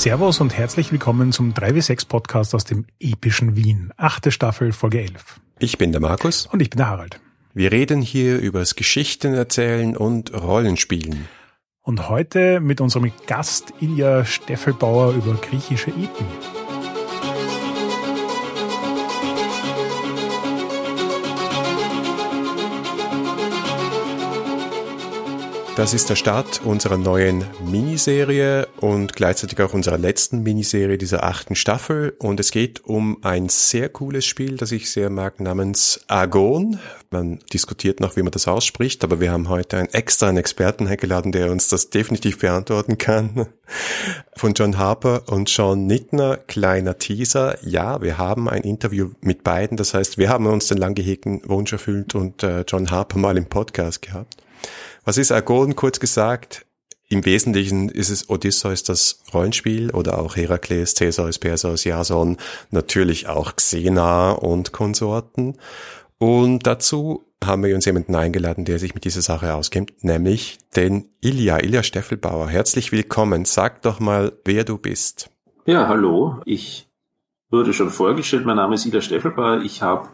Servus und herzlich willkommen zum 3W6 Podcast aus dem epischen Wien. Achte Staffel, Folge 11. Ich bin der Markus. Und ich bin der Harald. Wir reden hier übers Geschichten erzählen und Rollenspielen. Und heute mit unserem Gast Ilja Steffelbauer über griechische Epen. Das ist der Start unserer neuen Miniserie und gleichzeitig auch unserer letzten Miniserie dieser achten Staffel. Und es geht um ein sehr cooles Spiel, das ich sehr mag, namens Agon. Man diskutiert noch, wie man das ausspricht, aber wir haben heute einen extra einen Experten eingeladen, der uns das definitiv beantworten kann. Von John Harper und Sean Nittner, kleiner Teaser. Ja, wir haben ein Interview mit beiden. Das heißt, wir haben uns den lang gehegten Wunsch erfüllt und äh, John Harper mal im Podcast gehabt. Was ist Agon kurz gesagt? Im Wesentlichen ist es Odysseus das Rollenspiel oder auch Herakles, Theseus, Perseus, Jason, natürlich auch Xena und Konsorten. Und dazu haben wir uns jemanden eingeladen, der sich mit dieser Sache auskennt, nämlich den Ilja, Ilja Steffelbauer. Herzlich willkommen. Sag doch mal, wer du bist. Ja, hallo. Ich wurde schon vorgestellt. Mein Name ist Ilja Steffelbauer. Ich habe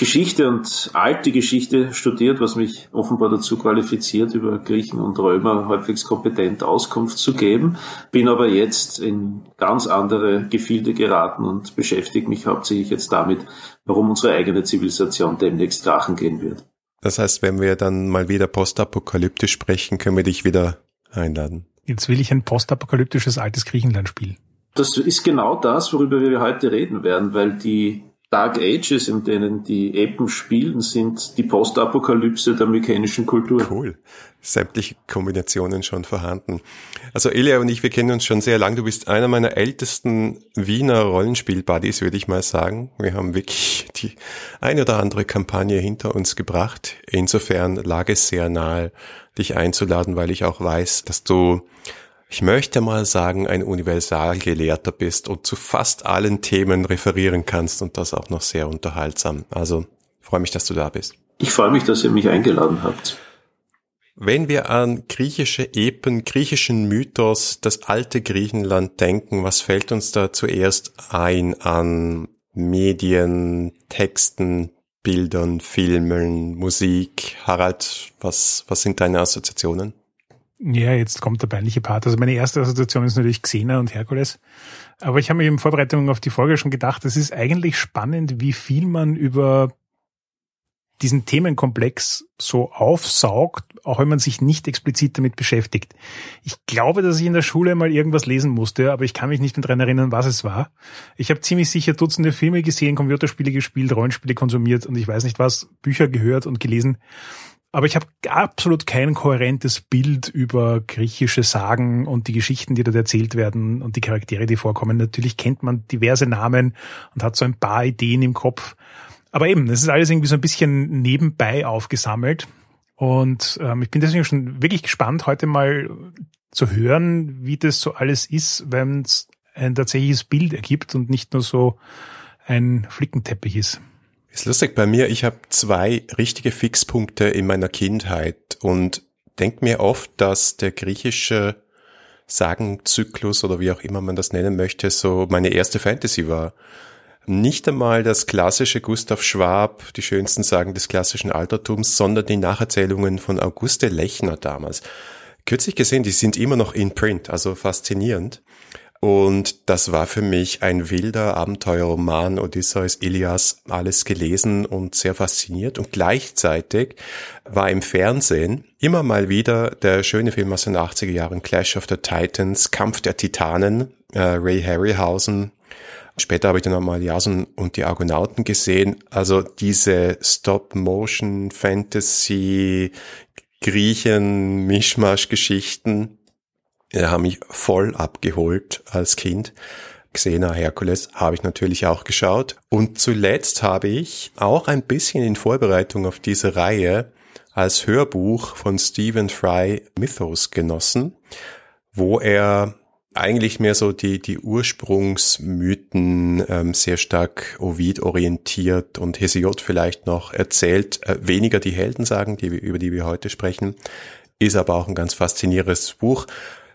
Geschichte und alte Geschichte studiert, was mich offenbar dazu qualifiziert, über Griechen und Römer halbwegs kompetent Auskunft zu geben, bin aber jetzt in ganz andere Gefilde geraten und beschäftige mich hauptsächlich jetzt damit, warum unsere eigene Zivilisation demnächst krachen gehen wird. Das heißt, wenn wir dann mal wieder postapokalyptisch sprechen, können wir dich wieder einladen. Jetzt will ich ein postapokalyptisches altes Griechenland spielen. Das ist genau das, worüber wir heute reden werden, weil die Dark Ages, in denen die Epen spielen, sind die Postapokalypse der mykenischen Kultur. Cool. Sämtliche Kombinationen schon vorhanden. Also Elia und ich, wir kennen uns schon sehr lang. Du bist einer meiner ältesten Wiener Rollenspiel-Buddies, würde ich mal sagen. Wir haben wirklich die eine oder andere Kampagne hinter uns gebracht. Insofern lag es sehr nahe, dich einzuladen, weil ich auch weiß, dass du ich möchte mal sagen, ein Universalgelehrter bist und zu fast allen Themen referieren kannst und das auch noch sehr unterhaltsam. Also freue mich, dass du da bist. Ich freue mich, dass ihr mich eingeladen habt. Wenn wir an griechische Epen, griechischen Mythos, das alte Griechenland denken, was fällt uns da zuerst ein an Medien, Texten, Bildern, Filmen, Musik? Harald, was, was sind deine Assoziationen? Ja, jetzt kommt der peinliche Part. Also meine erste Assoziation ist natürlich Xena und Herkules. Aber ich habe mir in Vorbereitung auf die Folge schon gedacht, es ist eigentlich spannend, wie viel man über diesen Themenkomplex so aufsaugt, auch wenn man sich nicht explizit damit beschäftigt. Ich glaube, dass ich in der Schule mal irgendwas lesen musste, aber ich kann mich nicht mehr daran erinnern, was es war. Ich habe ziemlich sicher Dutzende Filme gesehen, Computerspiele gespielt, Rollenspiele konsumiert und ich weiß nicht was, Bücher gehört und gelesen. Aber ich habe absolut kein kohärentes Bild über griechische Sagen und die Geschichten, die dort erzählt werden und die Charaktere, die vorkommen. Natürlich kennt man diverse Namen und hat so ein paar Ideen im Kopf. Aber eben, es ist alles irgendwie so ein bisschen nebenbei aufgesammelt. Und ähm, ich bin deswegen schon wirklich gespannt, heute mal zu hören, wie das so alles ist, wenn es ein tatsächliches Bild ergibt und nicht nur so ein Flickenteppich ist. Ist lustig bei mir, ich habe zwei richtige Fixpunkte in meiner Kindheit und denke mir oft, dass der griechische Sagenzyklus oder wie auch immer man das nennen möchte, so meine erste Fantasy war. Nicht einmal das klassische Gustav Schwab, die schönsten Sagen des klassischen Altertums, sondern die Nacherzählungen von Auguste Lechner damals. Kürzlich gesehen, die sind immer noch in Print, also faszinierend. Und das war für mich ein wilder Abenteuerroman, Odysseus, Ilias, alles gelesen und sehr fasziniert. Und gleichzeitig war im Fernsehen immer mal wieder der schöne Film aus den 80er Jahren, Clash of the Titans, Kampf der Titanen, äh, Ray Harryhausen. Später habe ich dann nochmal Jason und die Argonauten gesehen. Also diese Stop-Motion-Fantasy, Griechen-Mischmasch-Geschichten die haben mich voll abgeholt als Kind. Xena Herkules habe ich natürlich auch geschaut. Und zuletzt habe ich auch ein bisschen in Vorbereitung auf diese Reihe als Hörbuch von Stephen Fry Mythos genossen, wo er eigentlich mehr so die, die Ursprungsmythen ähm, sehr stark Ovid orientiert und Hesiod vielleicht noch erzählt, äh, weniger die Heldensagen, die, über die wir heute sprechen, ist aber auch ein ganz faszinierendes Buch.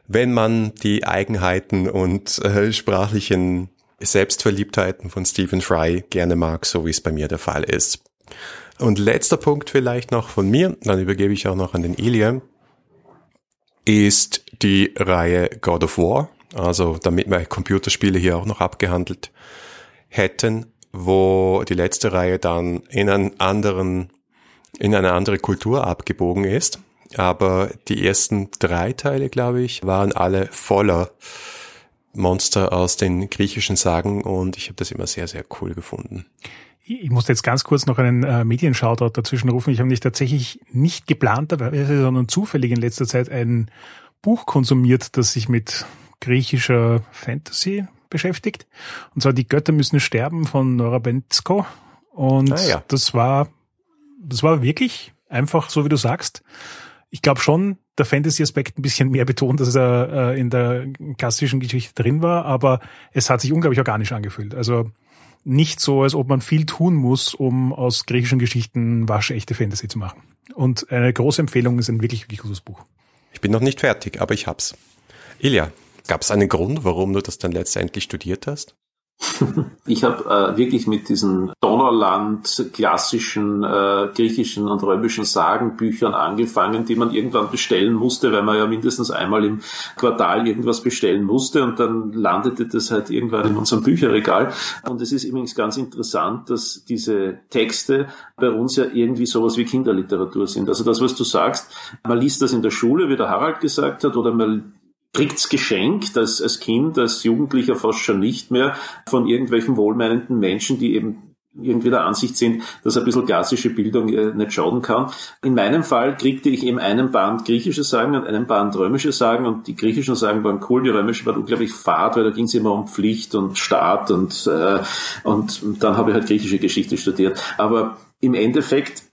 Wenn man die Eigenheiten und äh, sprachlichen Selbstverliebtheiten von Stephen Fry gerne mag, so wie es bei mir der Fall ist. Und letzter Punkt vielleicht noch von mir, dann übergebe ich auch noch an den Ilya, ist die Reihe God of War. Also damit wir Computerspiele hier auch noch abgehandelt hätten, wo die letzte Reihe dann in einen anderen, in eine andere Kultur abgebogen ist. Aber die ersten drei Teile, glaube ich, waren alle voller Monster aus den griechischen Sagen und ich habe das immer sehr, sehr cool gefunden. Ich musste jetzt ganz kurz noch einen äh, Medienshoutout dazwischen rufen. Ich habe nicht tatsächlich nicht geplanterweise, sondern zufällig in letzter Zeit ein Buch konsumiert, das sich mit griechischer Fantasy beschäftigt. Und zwar Die Götter müssen sterben von Nora Benzko. Und ah, ja. das war, das war wirklich einfach so, wie du sagst. Ich glaube schon, der Fantasy-Aspekt ein bisschen mehr betont, dass er äh, in der klassischen Geschichte drin war, aber es hat sich unglaublich organisch angefühlt. Also nicht so, als ob man viel tun muss, um aus griechischen Geschichten waschechte Fantasy zu machen. Und eine große Empfehlung ist ein wirklich, wirklich gutes Buch. Ich bin noch nicht fertig, aber ich hab's. Ilja, Gab es einen Grund, warum du das dann letztendlich studiert hast? Ich habe äh, wirklich mit diesen Donnerland klassischen äh, griechischen und römischen Sagenbüchern angefangen, die man irgendwann bestellen musste, weil man ja mindestens einmal im Quartal irgendwas bestellen musste und dann landete das halt irgendwann in unserem Bücherregal. Und es ist übrigens ganz interessant, dass diese Texte bei uns ja irgendwie sowas wie Kinderliteratur sind. Also das, was du sagst, man liest das in der Schule, wie der Harald gesagt hat, oder man kriegt's geschenkt als, als Kind, als Jugendlicher fast schon nicht mehr von irgendwelchen wohlmeinenden Menschen, die eben irgendwie der Ansicht sind, dass ein bisschen klassische Bildung äh, nicht schaden kann. In meinem Fall kriegte ich eben einen Band griechische Sagen und einen Band römische Sagen und die griechischen Sagen waren cool, die römischen waren unglaublich fad, weil da ging es immer um Pflicht und Staat und, äh, und dann habe ich halt griechische Geschichte studiert. Aber im Endeffekt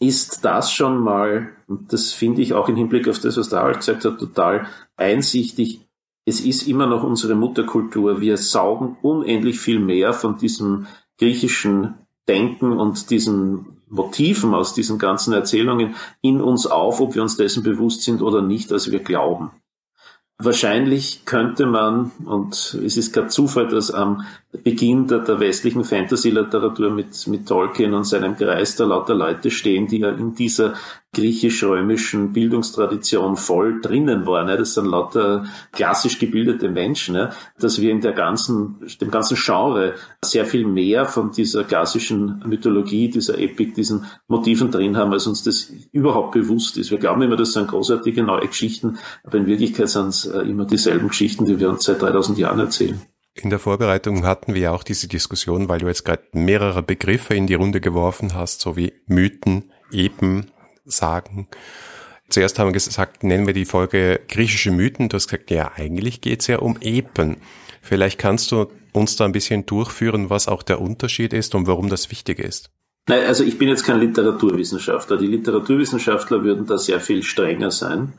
ist das schon mal, und das finde ich auch im Hinblick auf das, was der Harald gesagt hat, total einsichtig. Es ist immer noch unsere Mutterkultur. Wir saugen unendlich viel mehr von diesem griechischen Denken und diesen Motiven aus diesen ganzen Erzählungen in uns auf, ob wir uns dessen bewusst sind oder nicht, als wir glauben. Wahrscheinlich könnte man, und es ist kein Zufall, dass am Beginn der, der westlichen Fantasy-Literatur mit, mit Tolkien und seinem Kreis da lauter Leute stehen, die ja in dieser griechisch-römischen Bildungstradition voll drinnen waren. Das sind lauter klassisch gebildete Menschen, dass wir in der ganzen, dem ganzen Genre sehr viel mehr von dieser klassischen Mythologie, dieser Epik, diesen Motiven drin haben, als uns das überhaupt bewusst ist. Wir glauben immer, das sind großartige neue Geschichten, aber in Wirklichkeit sind es äh, immer dieselben Geschichten, die wir uns seit 3000 Jahren erzählen. In der Vorbereitung hatten wir auch diese Diskussion, weil du jetzt gerade mehrere Begriffe in die Runde geworfen hast, so wie Mythen, Epen, sagen. Zuerst haben wir gesagt, nennen wir die Folge griechische Mythen. Du hast gesagt, ja, eigentlich geht's ja um Epen. Vielleicht kannst du uns da ein bisschen durchführen, was auch der Unterschied ist und warum das wichtig ist. Nein, also ich bin jetzt kein Literaturwissenschaftler. Die Literaturwissenschaftler würden da sehr viel strenger sein.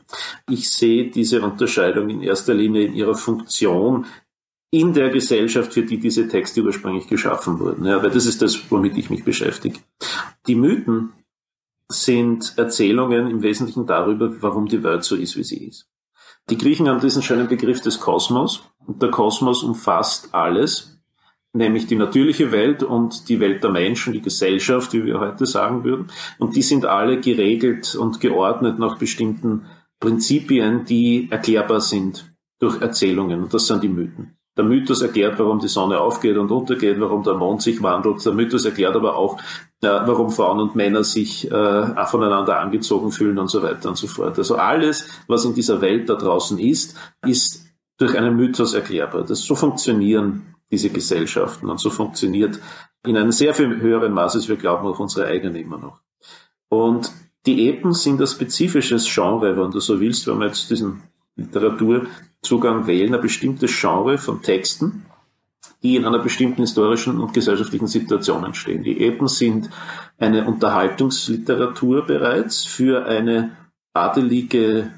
Ich sehe diese Unterscheidung in erster Linie in ihrer Funktion in der Gesellschaft, für die diese Texte ursprünglich geschaffen wurden. Ja, weil das ist das, womit ich mich beschäftige. Die Mythen sind Erzählungen im Wesentlichen darüber, warum die Welt so ist, wie sie ist. Die Griechen haben diesen schönen Begriff des Kosmos und der Kosmos umfasst alles, nämlich die natürliche Welt und die Welt der Menschen, die Gesellschaft, wie wir heute sagen würden. Und die sind alle geregelt und geordnet nach bestimmten Prinzipien, die erklärbar sind durch Erzählungen. Und das sind die Mythen. Der Mythos erklärt, warum die Sonne aufgeht und untergeht, warum der Mond sich wandelt. Der Mythos erklärt aber auch, äh, warum Frauen und Männer sich äh, voneinander angezogen fühlen und so weiter und so fort. Also alles, was in dieser Welt da draußen ist, ist durch einen Mythos erklärbar. Das so funktionieren diese Gesellschaften und so funktioniert in einem sehr viel höheren Maß, als wir glauben, auch unsere eigene immer noch. Und die Epen sind ein spezifisches Genre, wenn du so willst, wenn man jetzt diesen Literaturzugang wählen, ein bestimmtes Genre von Texten, die in einer bestimmten historischen und gesellschaftlichen Situation entstehen. Die Epen sind eine Unterhaltungsliteratur bereits für eine adelige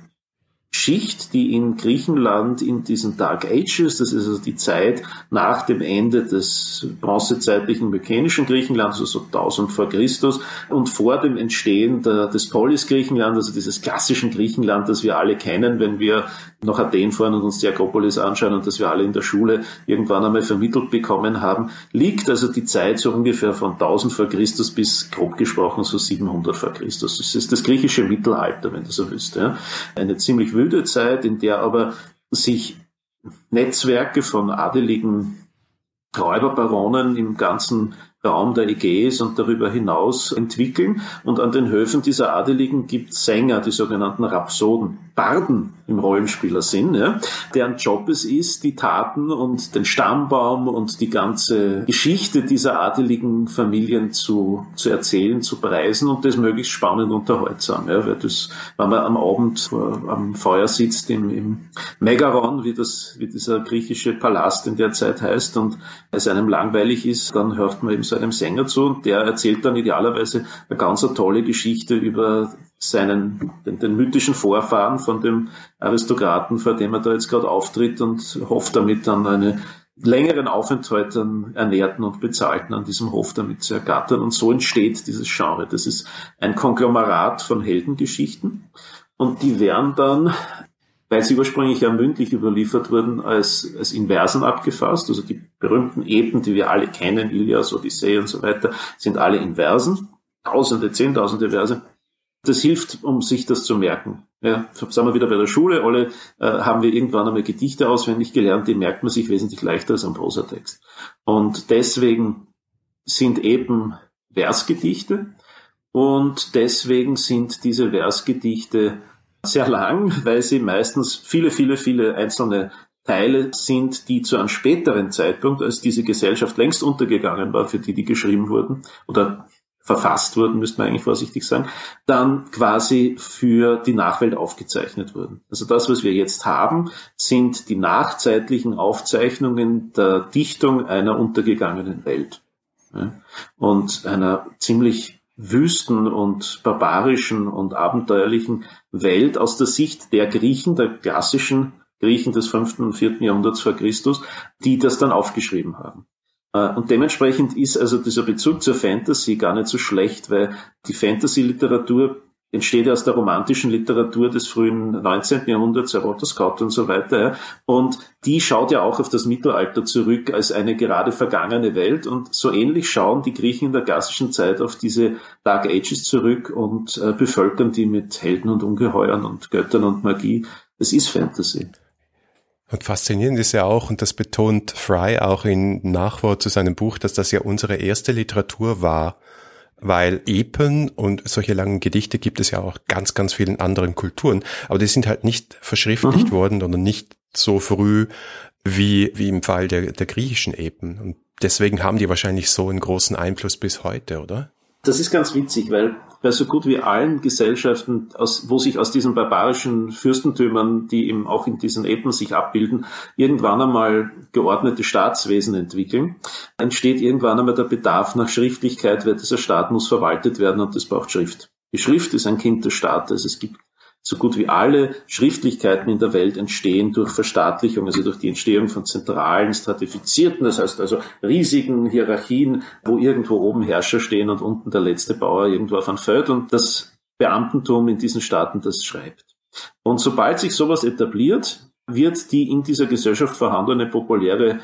Schicht, die in Griechenland in diesen Dark Ages, das ist also die Zeit nach dem Ende des bronzezeitlichen mykenischen Griechenlands, also so 1000 vor Christus, und vor dem Entstehen der, des Polis Griechenland, also dieses klassischen Griechenland, das wir alle kennen, wenn wir nach Athen fahren und uns die Akropolis anschauen und das wir alle in der Schule irgendwann einmal vermittelt bekommen haben, liegt also die Zeit so ungefähr von 1000 vor Christus bis grob gesprochen so 700 vor Christus. Das ist das griechische Mittelalter, wenn du so willst. Ja. Eine ziemlich wilde Zeit, in der aber sich Netzwerke von adeligen Räuberbaronen im ganzen Raum der Ägäis und darüber hinaus entwickeln. Und an den Höfen dieser Adeligen gibt Sänger, die sogenannten Rhapsoden, Barden im Rollenspielersinn, ja, deren Job es ist, die Taten und den Stammbaum und die ganze Geschichte dieser adeligen Familien zu, zu erzählen, zu preisen und das möglichst spannend unterhaltsam. Ja, weil das, wenn man am Abend vor, am Feuer sitzt im, im Megaron, wie das, wie dieser griechische Palast in der Zeit heißt und es einem langweilig ist, dann hört man eben so einem Sänger zu und der erzählt dann idealerweise eine ganz tolle Geschichte über seinen, den, den mythischen Vorfahren von dem Aristokraten, vor dem er da jetzt gerade auftritt und hofft damit dann einen längeren Aufenthalt an Ernährten und Bezahlten an diesem Hof damit zu ergattern. Und so entsteht dieses Genre. Das ist ein Konglomerat von Heldengeschichten. Und die werden dann, weil sie ursprünglich ja mündlich überliefert wurden, als, als Inversen abgefasst. Also die berühmten Epen, die wir alle kennen, Ilias, Odyssee und so weiter, sind alle Inversen. Tausende, Zehntausende Verse. Das hilft, um sich das zu merken. Ja, sind wir wieder bei der Schule. Alle äh, haben wir irgendwann einmal Gedichte auswendig gelernt, die merkt man sich wesentlich leichter als ein Prosatext. Und deswegen sind eben Versgedichte und deswegen sind diese Versgedichte sehr lang, weil sie meistens viele, viele, viele einzelne Teile sind, die zu einem späteren Zeitpunkt, als diese Gesellschaft längst untergegangen war, für die die geschrieben wurden, oder verfasst wurden, müsste man eigentlich vorsichtig sagen, dann quasi für die Nachwelt aufgezeichnet wurden. Also das, was wir jetzt haben, sind die nachzeitlichen Aufzeichnungen der Dichtung einer untergegangenen Welt. Und einer ziemlich wüsten und barbarischen und abenteuerlichen Welt aus der Sicht der Griechen, der klassischen Griechen des fünften und vierten Jahrhunderts vor Christus, die das dann aufgeschrieben haben. Äh, und dementsprechend ist also dieser Bezug zur Fantasy gar nicht so schlecht, weil die Fantasy-Literatur entsteht ja aus der romantischen Literatur des frühen 19. Jahrhunderts, Walter Scott und so weiter. Und die schaut ja auch auf das Mittelalter zurück als eine gerade vergangene Welt. Und so ähnlich schauen die Griechen in der klassischen Zeit auf diese Dark Ages zurück und äh, bevölkern die mit Helden und Ungeheuern und Göttern und Magie. Es ist Fantasy. Und faszinierend ist ja auch, und das betont Fry auch in Nachwort zu seinem Buch, dass das ja unsere erste Literatur war, weil Epen und solche langen Gedichte gibt es ja auch ganz, ganz vielen anderen Kulturen, aber die sind halt nicht verschriftlicht mhm. worden oder nicht so früh wie, wie im Fall der, der griechischen Epen. Und deswegen haben die wahrscheinlich so einen großen Einfluss bis heute, oder? Das ist ganz witzig, weil bei so gut wie allen Gesellschaften, aus, wo sich aus diesen barbarischen Fürstentümern, die eben auch in diesen Epen sich abbilden, irgendwann einmal geordnete Staatswesen entwickeln, entsteht irgendwann einmal der Bedarf nach Schriftlichkeit, weil dieser Staat muss verwaltet werden und das braucht Schrift. Die Schrift ist ein Kind des Staates. Es gibt so gut wie alle Schriftlichkeiten in der Welt entstehen durch Verstaatlichung, also durch die Entstehung von zentralen, stratifizierten, das heißt also riesigen Hierarchien, wo irgendwo oben Herrscher stehen und unten der letzte Bauer irgendwo auf ein Feld und das Beamtentum in diesen Staaten das schreibt. Und sobald sich sowas etabliert, wird die in dieser Gesellschaft vorhandene populäre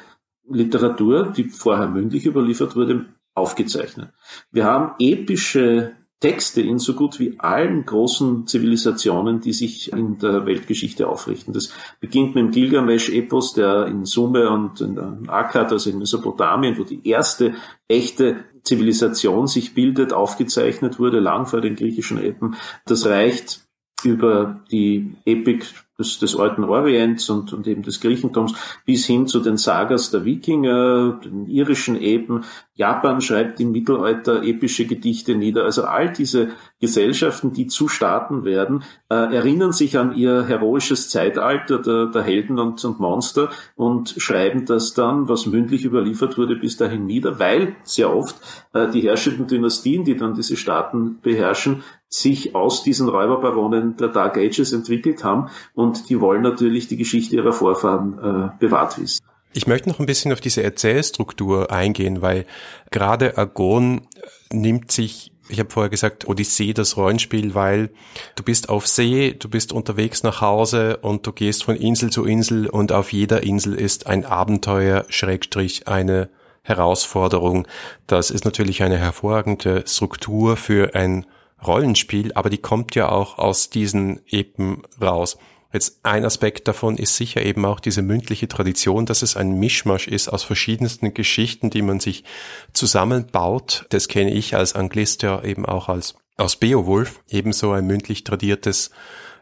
Literatur, die vorher mündlich überliefert wurde, aufgezeichnet. Wir haben epische Texte in so gut wie allen großen Zivilisationen, die sich in der Weltgeschichte aufrichten. Das beginnt mit dem Gilgamesch-Epos, der in Sumer und in Akkad, also in Mesopotamien, wo die erste echte Zivilisation sich bildet, aufgezeichnet wurde, lang vor den griechischen Epen. Das reicht über die Epik des, des alten Orients und, und eben des Griechentums bis hin zu den Sagas der Wikinger, den irischen Epen. Japan schreibt im Mittelalter epische Gedichte nieder. Also all diese Gesellschaften, die zu Staaten werden, äh, erinnern sich an ihr heroisches Zeitalter der, der Helden und, und Monster und schreiben das dann, was mündlich überliefert wurde, bis dahin nieder, weil sehr oft äh, die herrschenden Dynastien, die dann diese Staaten beherrschen, sich aus diesen Räuberbaronen der Dark Ages entwickelt haben und die wollen natürlich die Geschichte ihrer Vorfahren äh, bewahrt wissen. Ich möchte noch ein bisschen auf diese Erzählstruktur eingehen, weil gerade Agon nimmt sich Ich habe vorher gesagt, Odyssee, das Rollenspiel, weil du bist auf See, du bist unterwegs nach Hause und du gehst von Insel zu Insel und auf jeder Insel ist ein Abenteuer, Schrägstrich, eine Herausforderung. Das ist natürlich eine hervorragende Struktur für ein Rollenspiel, aber die kommt ja auch aus diesen Epen raus. Jetzt ein Aspekt davon ist sicher eben auch diese mündliche Tradition, dass es ein Mischmasch ist aus verschiedensten Geschichten, die man sich zusammenbaut. Das kenne ich als Anglist ja eben auch als aus Beowulf, ebenso ein mündlich tradiertes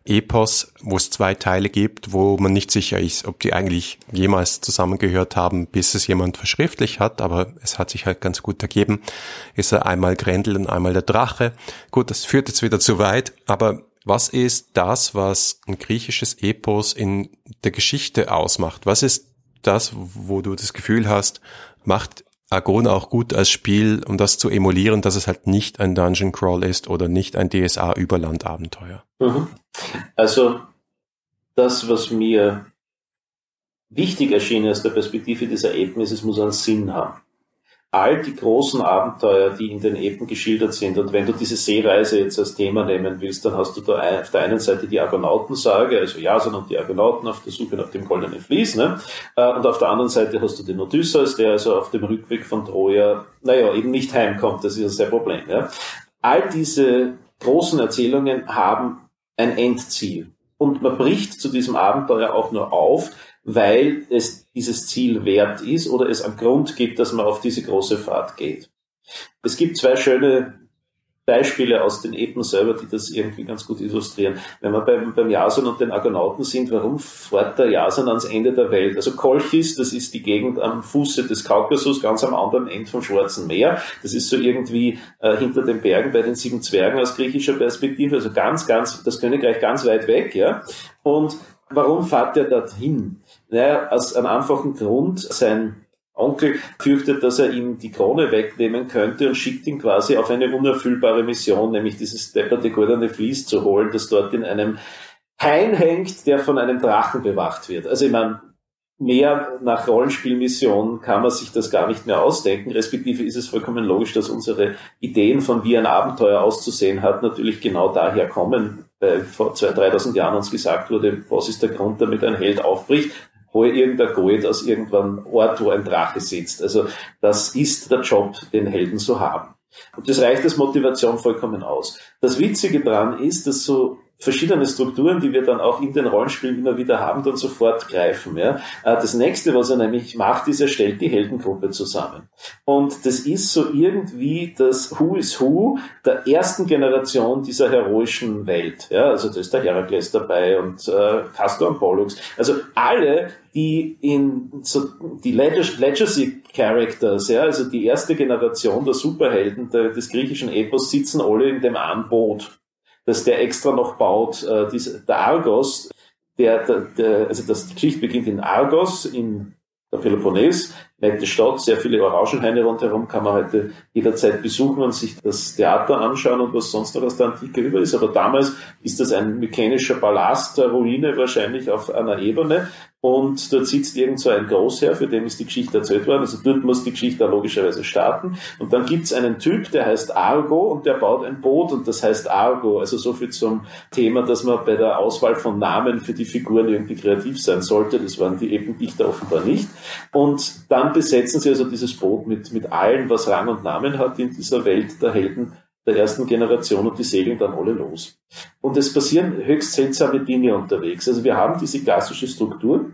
Epos, wo es zwei Teile gibt, wo man nicht sicher ist, ob die eigentlich jemals zusammengehört haben, bis es jemand verschriftlich hat, aber es hat sich halt ganz gut ergeben. Ist er einmal Grendel und einmal der Drache. Gut, das führt jetzt wieder zu weit, aber was ist das, was ein griechisches Epos in der Geschichte ausmacht? Was ist das, wo du das Gefühl hast, macht Argon auch gut als Spiel, um das zu emulieren, dass es halt nicht ein Dungeon Crawl ist oder nicht ein DSA-Überlandabenteuer. Mhm. Also das, was mir wichtig erschien aus der Perspektive dieser Epen, ist, es muss einen Sinn haben all die großen Abenteuer, die in den Epen geschildert sind. Und wenn du diese Seereise jetzt als Thema nehmen willst, dann hast du da auf der einen Seite die Argonautensage, also Jason und die Argonauten auf der Suche nach dem goldenen Vlies, ne? Äh, und auf der anderen Seite hast du den Odysseus, der also auf dem Rückweg von Troja, naja, eben nicht heimkommt, das ist das Problem. Ja? All diese großen Erzählungen haben ein Endziel. Und man bricht zu diesem Abenteuer auch nur auf, weil es dieses Ziel wert ist oder es einen Grund gibt, dass man auf diese große Fahrt geht. Es gibt zwei schöne Beispiele aus den Epen selber, die das irgendwie ganz gut illustrieren. Wenn wir beim, beim Jason und den Argonauten sind, warum fährt der Jason ans Ende der Welt? Also Kolchis, das ist die Gegend am Fuße des Kaukasus, ganz am anderen Ende vom Schwarzen Meer. Das ist so irgendwie äh, hinter den Bergen bei den sieben Zwergen aus griechischer Perspektive, also ganz, ganz, das Königreich ganz weit weg, ja. Und warum fährt er dorthin? Naja, aus einem einfachen Grund, sein Onkel fürchtet, dass er ihm die Krone wegnehmen könnte und schickt ihn quasi auf eine unerfüllbare Mission, nämlich dieses depperte goldene Vlies zu holen, das dort in einem Hain hängt, der von einem Drachen bewacht wird. Also ich meine, mehr nach Rollenspielmissionen kann man sich das gar nicht mehr ausdenken, respektive ist es vollkommen logisch, dass unsere Ideen von wie ein Abenteuer auszusehen hat, natürlich genau daher kommen, weil vor 2.000, 3.000 Jahren uns gesagt wurde, was ist der Grund, damit ein Held aufbricht, hol irgendein Gold aus irgendeinem Ort, wo ein Drache sitzt. Also das ist der Job, den Helden so haben. Und das reicht als Motivation vollkommen aus. Das Witzige daran ist, dass so verschiedene Strukturen, die wir dann auch in den Rollenspielen immer wieder haben, dann sofort greifen. Ja. Äh, das nächste, was er nämlich macht, ist, er stellt die Heldengruppe zusammen. Und das ist so irgendwie das Who is Who der ersten Generation dieser heroischen Welt. Ja. Also da ist der Herakles dabei und äh, Castor und Pollux. Also alle, die in so die Legacy Characters, ja, also die erste Generation der Superhelden der, des griechischen Epos sitzen alle in dem einen Boot dass der extra noch baut. Äh, diese, der Argos, der, der, der, also das, die Geschichte beginnt in Argos, in der Peloponnes, nette Stadt, sehr viele Orangenhaine rundherum, kann man heute jederzeit besuchen und sich das Theater anschauen und was sonst noch aus der Antike über ist. Aber damals ist das ein mykenischer Palast, eine Ruine wahrscheinlich auf einer Ebene und dort sitzt irgend so ein Großherr, für den ist die Geschichte erzählt worden. Also dort muss die Geschichte logischerweise starten. Und dann gibt's einen Typ, der heißt Argo und der baut ein Boot und das heißt Argo. Also so viel zum Thema, dass man bei der Auswahl von Namen für die Figuren irgendwie kreativ sein sollte. Das waren die Ebendichter offenbar nicht. Und dann besetzen sie also dieses Boot mit, mit allen, was Rang und Namen hat in dieser Welt der Helden der ersten Generation und die segeln dann alle los. Und es passieren höchst seltsame Dinge unterwegs. Also wir haben diese klassische Struktur,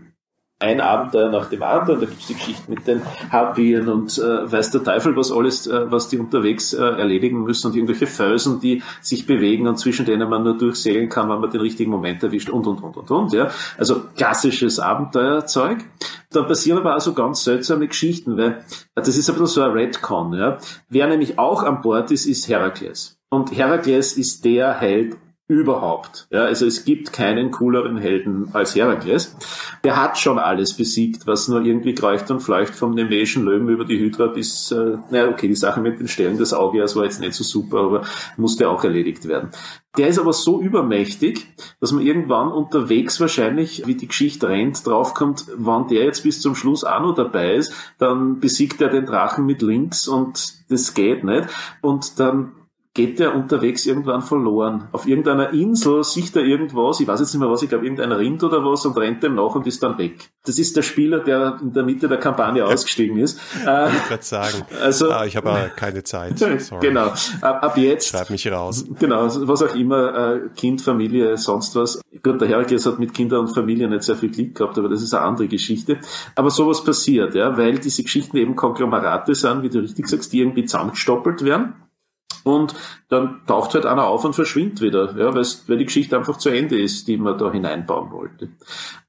ein Abenteuer nach dem anderen. Da gibt's die Geschichte mit den Harpien und äh, weiß der Teufel was alles, äh, was die unterwegs äh, erledigen müssen und irgendwelche Felsen, die sich bewegen und zwischen denen man nur durchsegeln kann, wenn man den richtigen Moment erwischt und und und und und. Ja. Also klassisches Abenteuerzeug. Dann passieren aber auch so ganz seltsame Geschichten, weil das ist ein bisschen so ein Redcon. Ja. Wer nämlich auch an Bord ist, ist Herakles. Und Herakles ist der Held überhaupt. Ja, also es gibt keinen cooleren Helden als Herakles. Der hat schon alles besiegt, was nur irgendwie kreucht und fleucht vom nemeischen Löwen über die Hydra bis, äh, naja, okay, die Sache mit den Stellen des Augeas war jetzt nicht so super, aber musste auch erledigt werden. Der ist aber so übermächtig, dass man irgendwann unterwegs wahrscheinlich, wie die Geschichte rennt, draufkommt, wann der jetzt bis zum Schluss auch noch dabei ist, dann besiegt er den Drachen mit links und das geht nicht. Und dann geht der unterwegs irgendwann verloren. Auf irgendeiner Insel sieht er irgendwas, ich weiß jetzt nicht mehr was, ich glaube irgendein Rind oder was und rennt dem nach und ist dann weg. Das ist der Spieler, der in der Mitte der Kampagne ausgestiegen ist. Äh, ich gerade sagen. Also, ah, ich habe keine Zeit. Sorry. Genau. Ab, ab jetzt. Schreib mich raus. Genau, was auch immer, äh, Kind, Familie, sonst was. Gut, der Herakles hat mit Kindern und Familie nicht sehr viel Glück gehabt, aber das ist eine andere Geschichte. Aber sowas passiert, ja, weil diese Geschichten eben Konglomerate sind, wie du richtig sagst, die irgendwie zusammengestoppelt werden und dann taucht halt einer auf und verschwindet wieder, ja, weil die Geschichte einfach zu Ende ist, die man da hineinbauen wollte.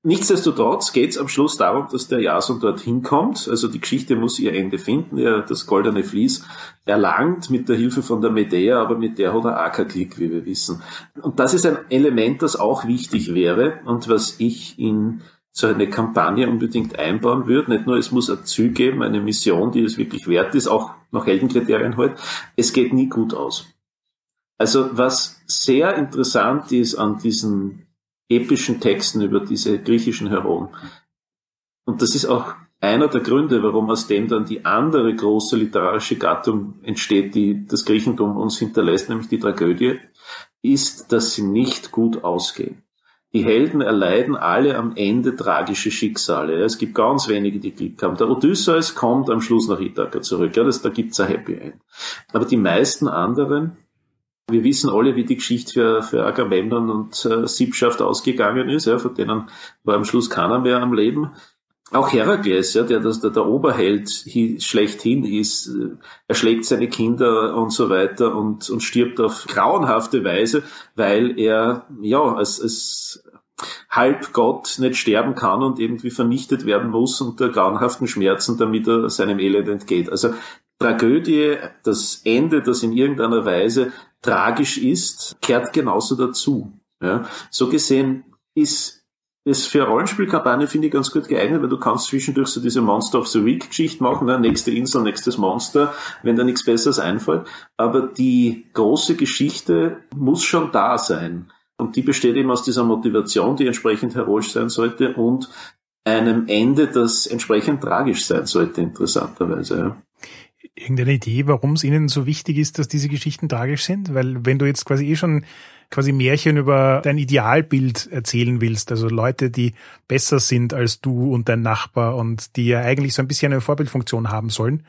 Nichtsdestotrotz geht es am Schluss darum, dass der Jason dorthin kommt. Also die Geschichte muss ihr Ende finden. Er das goldene Vlies erlangt mit der Hilfe von der Medea, aber mit der hat er auch Klick, wie wir wissen. Und das ist ein Element, das auch wichtig wäre und was ich in so eine Kampagne unbedingt einbauen würde. Nicht nur, es muss ein Ziel geben, eine Mission, die es wirklich wert ist, auch nach Heldenkriterien halt. Es geht nie gut aus. Also was sehr interessant ist an diesen epischen Texten über diese griechischen Heroen, und das ist auch einer der Gründe, warum aus dem dann die andere große literarische Gattung entsteht, die das Griechentum uns hinterlässt, nämlich die Tragödie, ist, dass sie nicht gut ausgehen. Die Helden erleiden alle am Ende tragische Schicksale. Es gibt ganz wenige, die Glück haben. Der Odysseus kommt am Schluss nach Ithaka zurück. Ja, das, da gibt's ein Happy End. Aber die meisten anderen, wir wissen alle, wie die Geschichte für, für Agamemnon und äh, Siebschaft ausgegangen ist. Ja, von denen war am Schluss keiner mehr am Leben. Auch Herakles, ja, der, der, der Oberheld schlechthin ist, er schlägt seine Kinder und so weiter und, und stirbt auf grauenhafte Weise, weil er ja als, als Halbgott nicht sterben kann und irgendwie vernichtet werden muss unter grauenhaften Schmerzen, damit er seinem Elend entgeht. Also Tragödie, das Ende, das in irgendeiner Weise tragisch ist, kehrt genauso dazu. Ja. So gesehen ist ist für Rollenspielkampagne, finde ich, ganz gut geeignet, weil du kannst zwischendurch so diese Monster of the Week Geschichte machen, ne? nächste Insel, nächstes Monster, wenn da nichts Besseres einfällt. Aber die große Geschichte muss schon da sein. Und die besteht eben aus dieser Motivation, die entsprechend heroisch sein sollte und einem Ende, das entsprechend tragisch sein sollte, interessanterweise. Ja. Irgendeine Idee, warum es Ihnen so wichtig ist, dass diese Geschichten tragisch sind? Weil wenn du jetzt quasi eh schon quasi Märchen über dein Idealbild erzählen willst, also Leute, die besser sind als du und dein Nachbar und die ja eigentlich so ein bisschen eine Vorbildfunktion haben sollen,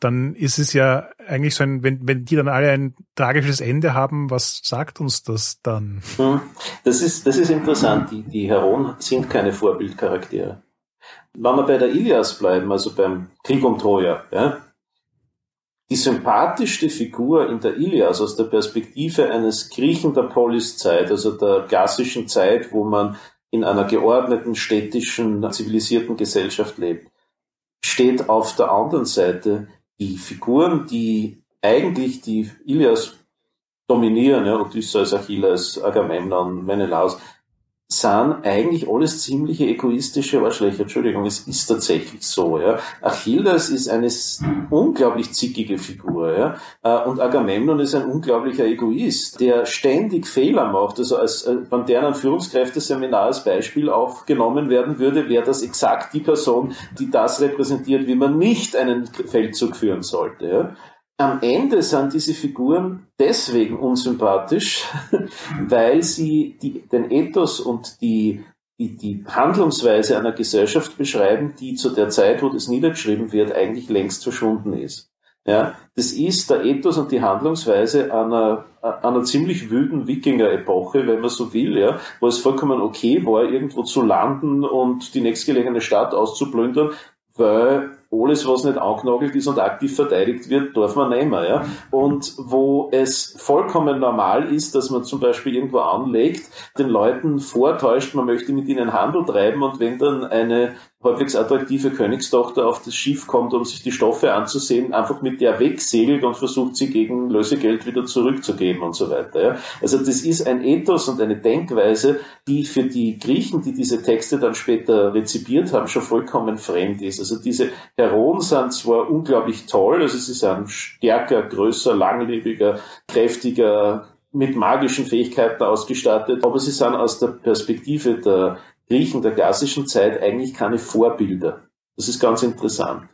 dann ist es ja eigentlich so ein, wenn, wenn die dann alle ein tragisches Ende haben, was sagt uns das dann? Hm. Das ist, das ist interessant. Die, die Heroen sind keine Vorbildcharaktere. Wenn wir bei der Ilias bleiben, also beim Krieg um Troja, ja, die sympathischste Figur in der Ilias aus der Perspektive eines Griechen der Poliszeit, also der klassischen Zeit, wo man in einer geordneten, städtischen, zivilisierten Gesellschaft lebt, steht auf der anderen Seite die Figuren, die eigentlich die Ilias dominieren, ja, Odysseus, Achilles, Agamemnon, Menelaus, sind eigentlich alles ziemliche egoistische Arschlöcher. Entschuldigung, es ist tatsächlich so. Ja. Achilles ist eine unglaublich zickige Figur. Ja. Äh, und Agamemnon ist ein unglaublicher Egoist, der ständig Fehler macht. Also als äh, beim deren Führungskräfteseminar als Beispiel aufgenommen werden würde, wäre das exakt die Person, die das repräsentiert, wie man nicht einen Feldzug führen sollte. Ja am Ende sind diese Figuren deswegen unsympathisch, weil sie die, den Ethos und die, die, die Handlungsweise einer Gesellschaft beschreiben, die zu der Zeit, wo das niedergeschrieben wird, eigentlich längst verschwunden ist. Ja, das ist der Ethos und die Handlungsweise einer, einer ziemlich wüden Wikinger-Epoche, wenn man so will, ja, wo es vollkommen okay war, irgendwo zu landen und die nächstgelegene Stadt auszuplündern, weil alles, was nicht angenagelt ist und aktiv verteidigt wird, darf man nehmen. Ja? Und wo es vollkommen normal ist, dass man zum Beispiel irgendwo anlegt, den Leuten vortäuscht, man möchte mit ihnen Handel treiben und wenn dann eine halbwegs attraktive Königstochter auf das Schiff kommt, um sich die Stoffe anzusehen, einfach mit der wegsegelt und versucht, sie gegen Lösegeld wieder zurückzugeben und so weiter. Ja. Also das ist ein Ethos und eine Denkweise, die für die Griechen, die diese Texte dann später rezipiert haben, schon vollkommen fremd ist. Also diese Heroen sind zwar unglaublich toll, also sie sind stärker, größer, langlebiger, kräftiger, mit magischen Fähigkeiten ausgestattet, aber sie sind aus der Perspektive der Griechen der klassischen Zeit eigentlich keine Vorbilder. Das ist ganz interessant.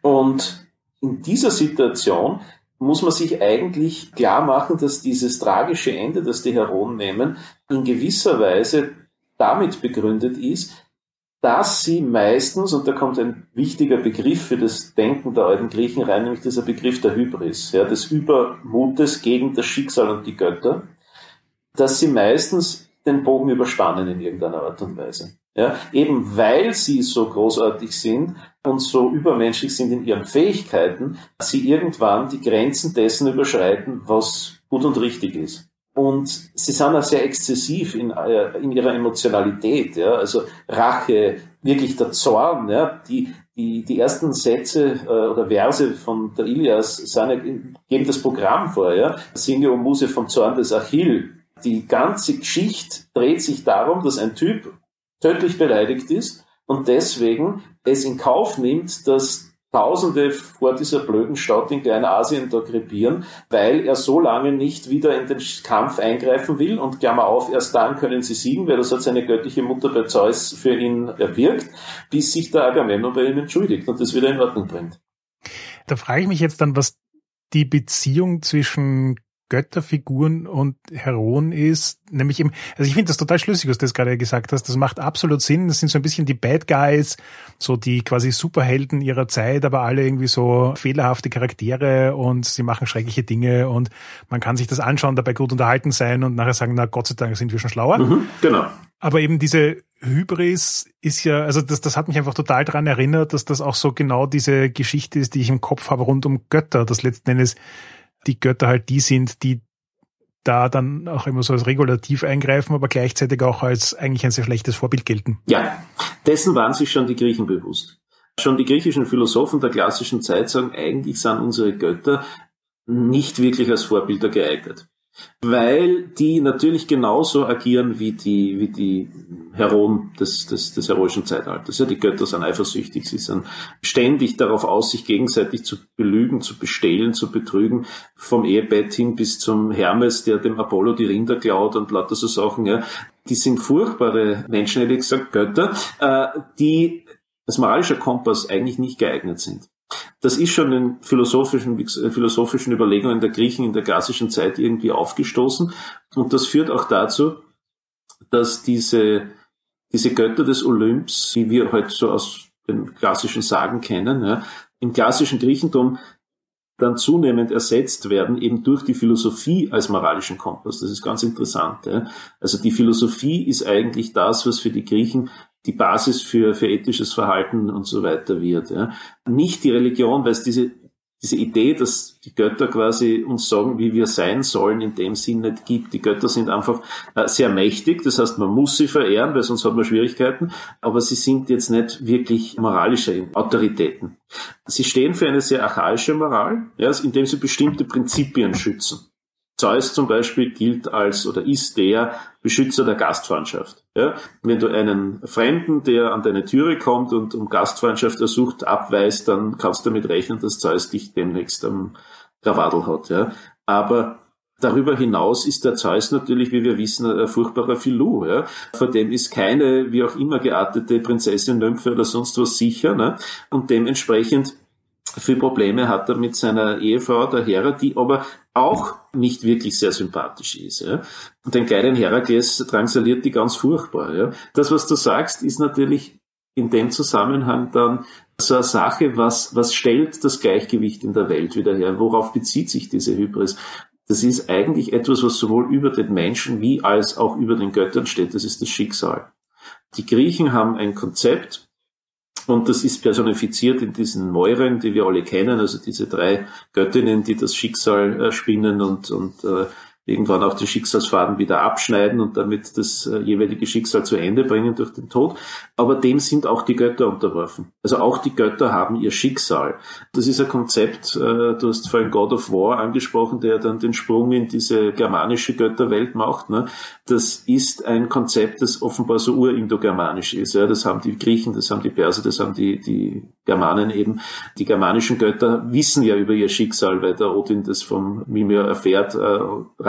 Und in dieser Situation muss man sich eigentlich klar machen, dass dieses tragische Ende, das die Heroen nehmen, in gewisser Weise damit begründet ist, dass sie meistens, und da kommt ein wichtiger Begriff für das Denken der alten Griechen rein, nämlich dieser Begriff der Hybris, ja, des Übermutes gegen das Schicksal und die Götter, dass sie meistens den Bogen überspannen in irgendeiner Art und Weise. Ja, eben weil sie so großartig sind und so übermenschlich sind in ihren Fähigkeiten, sie irgendwann die Grenzen dessen überschreiten, was gut und richtig ist. Und sie sind auch sehr exzessiv in, äh, in ihrer Emotionalität, ja, also Rache, wirklich der Zorn, ja, die, die, die ersten Sätze äh, oder Verse von der Ilias sind, geben das Programm vor, ja. Singe o Muse vom Zorn des Achill. Die ganze Geschichte dreht sich darum, dass ein Typ tödlich beleidigt ist und deswegen es in Kauf nimmt, dass Tausende vor dieser blöden Stadt in Kleinasien da krepieren, weil er so lange nicht wieder in den Kampf eingreifen will und Klammer auf, erst dann können sie siegen, weil das hat seine göttliche Mutter bei Zeus für ihn erwirkt, bis sich der Agamemnon bei ihm entschuldigt und das wieder in Ordnung bringt. Da frage ich mich jetzt dann, was die Beziehung zwischen Götterfiguren und Heroen ist, nämlich eben, also ich finde das total schlüssig, was du das gerade gesagt hast, das macht absolut Sinn, das sind so ein bisschen die Bad Guys, so die quasi Superhelden ihrer Zeit, aber alle irgendwie so fehlerhafte Charaktere und sie machen schreckliche Dinge und man kann sich das anschauen, dabei gut unterhalten sein und nachher sagen, na Gott sei Dank sind wir schon schlauer. Mhm, genau. Aber eben diese Hybris ist ja, also das, das hat mich einfach total daran erinnert, dass das auch so genau diese Geschichte ist, die ich im Kopf habe rund um Götter, das letzten Endes die Götter halt die sind, die da dann auch immer so als regulativ eingreifen, aber gleichzeitig auch als eigentlich ein sehr schlechtes Vorbild gelten. Ja, dessen waren sich schon die Griechen bewusst. Schon die griechischen Philosophen der klassischen Zeit sagen, eigentlich sind unsere Götter nicht wirklich als Vorbilder geeignet weil die natürlich genauso agieren wie die, wie die Heroen des, des, des heroischen Zeitalters. Ja, die Götter sind eifersüchtig, sie sind ständig darauf aus, sich gegenseitig zu belügen, zu bestehlen, zu betrügen, vom Ehebett hin bis zum Hermes, der dem Apollo die Rinder klaut und lauter so Sachen. Ja. Die sind furchtbare Menschen, hätte ich gesagt, Götter, äh, die als moralischer Kompass eigentlich nicht geeignet sind. Das ist schon in philosophischen, philosophischen Überlegungen der Griechen in der klassischen Zeit irgendwie aufgestoßen. Und das führt auch dazu, dass diese, diese Götter des Olymps, die wir heute so aus den klassischen Sagen kennen, ja, im klassischen Griechentum dann zunehmend ersetzt werden, eben durch die Philosophie als moralischen Kompass. Das ist ganz interessant. Ja. Also die Philosophie ist eigentlich das, was für die Griechen die Basis für, für ethisches Verhalten und so weiter wird. Ja. Nicht die Religion, weil es diese, diese Idee, dass die Götter quasi uns sagen, wie wir sein sollen, in dem Sinn nicht gibt. Die Götter sind einfach äh, sehr mächtig, das heißt, man muss sie verehren, weil sonst hat man Schwierigkeiten, aber sie sind jetzt nicht wirklich moralische Autoritäten. Sie stehen für eine sehr archaische Moral, ja, indem sie bestimmte Prinzipien schützen. Zeus zum Beispiel gilt als oder ist der Beschützer der Gastfreundschaft. Ja? Wenn du einen Fremden, der an deine Türe kommt und um Gastfreundschaft ersucht, abweist, dann kannst du damit rechnen, dass Zeus dich demnächst am Krawattel hat. Ja? Aber Darüber hinaus ist der Zeus natürlich, wie wir wissen, ein furchtbarer Filou. Ja? Vor dem ist keine, wie auch immer geartete Prinzessin, Nymphe oder sonst was sicher. Ne? Und dementsprechend viel Probleme hat er mit seiner Ehefrau, der Hera, die aber auch nicht wirklich sehr sympathisch ist. Ja. Und den kleinen Herakles drangsaliert die ganz furchtbar. Ja. Das, was du sagst, ist natürlich in dem Zusammenhang dann so eine Sache, was, was stellt das Gleichgewicht in der Welt wieder her? Worauf bezieht sich diese Hybris? Das ist eigentlich etwas, was sowohl über den Menschen wie als auch über den Göttern steht. Das ist das Schicksal. Die Griechen haben ein Konzept, und das ist personifiziert in diesen Mäuren, die wir alle kennen, also diese drei Göttinnen, die das Schicksal äh, spinnen und, und äh, irgendwann auch den Schicksalsfaden wieder abschneiden und damit das äh, jeweilige Schicksal zu Ende bringen durch den Tod. Aber dem sind auch die Götter unterworfen. Also auch die Götter haben ihr Schicksal. Das ist ein Konzept, äh, du hast vorhin God of War angesprochen, der dann den Sprung in diese germanische Götterwelt macht. Ne? Das ist ein Konzept, das offenbar so urindogermanisch ist. Das haben die Griechen, das haben die Perser, das haben die, die Germanen eben. Die germanischen Götter wissen ja über ihr Schicksal, weil der Odin das vom Mimir erfährt, äh,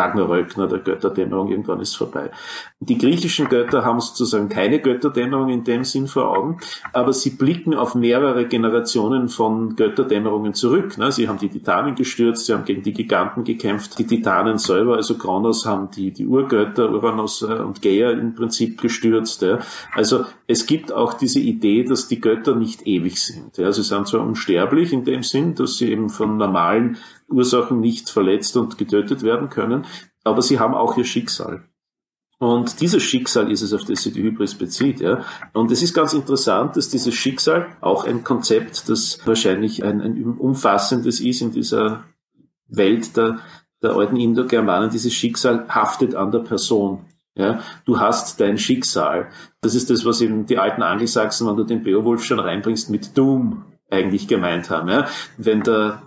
Ragnarök, ne, der Götterdämmerung, irgendwann ist vorbei. Die griechischen Götter haben sozusagen keine Götterdämmerung in dem Sinn vor Augen, aber sie blicken auf mehrere Generationen von Götterdämmerungen zurück. Ne. Sie haben die Titanen gestürzt, sie haben gegen die Giganten gekämpft, die Titanen selber, also Kronos haben die, die Urgötter, Uranus äh, und Gaia im Prinzip gestürzt. Ja. Also es gibt auch diese Idee, dass die Götter nicht ewig sind. Ja. Sie sind zwar unsterblich in dem Sinn, dass sie eben von normalen Ursachen nicht verletzt und getötet werden können, aber sie haben auch ihr Schicksal. Und dieses Schicksal ist es, auf das sich die Hybris bezieht. Ja. Und es ist ganz interessant, dass dieses Schicksal auch ein Konzept, das wahrscheinlich ein, ein umfassendes ist in dieser Welt der, der alten Indo-Germanen, dieses Schicksal haftet an der Person. Ja, du hast dein Schicksal. Das ist das, was eben die alten Angelsachsen, wenn du den Beowulf schon reinbringst, mit Doom eigentlich gemeint haben. Ja. Wenn der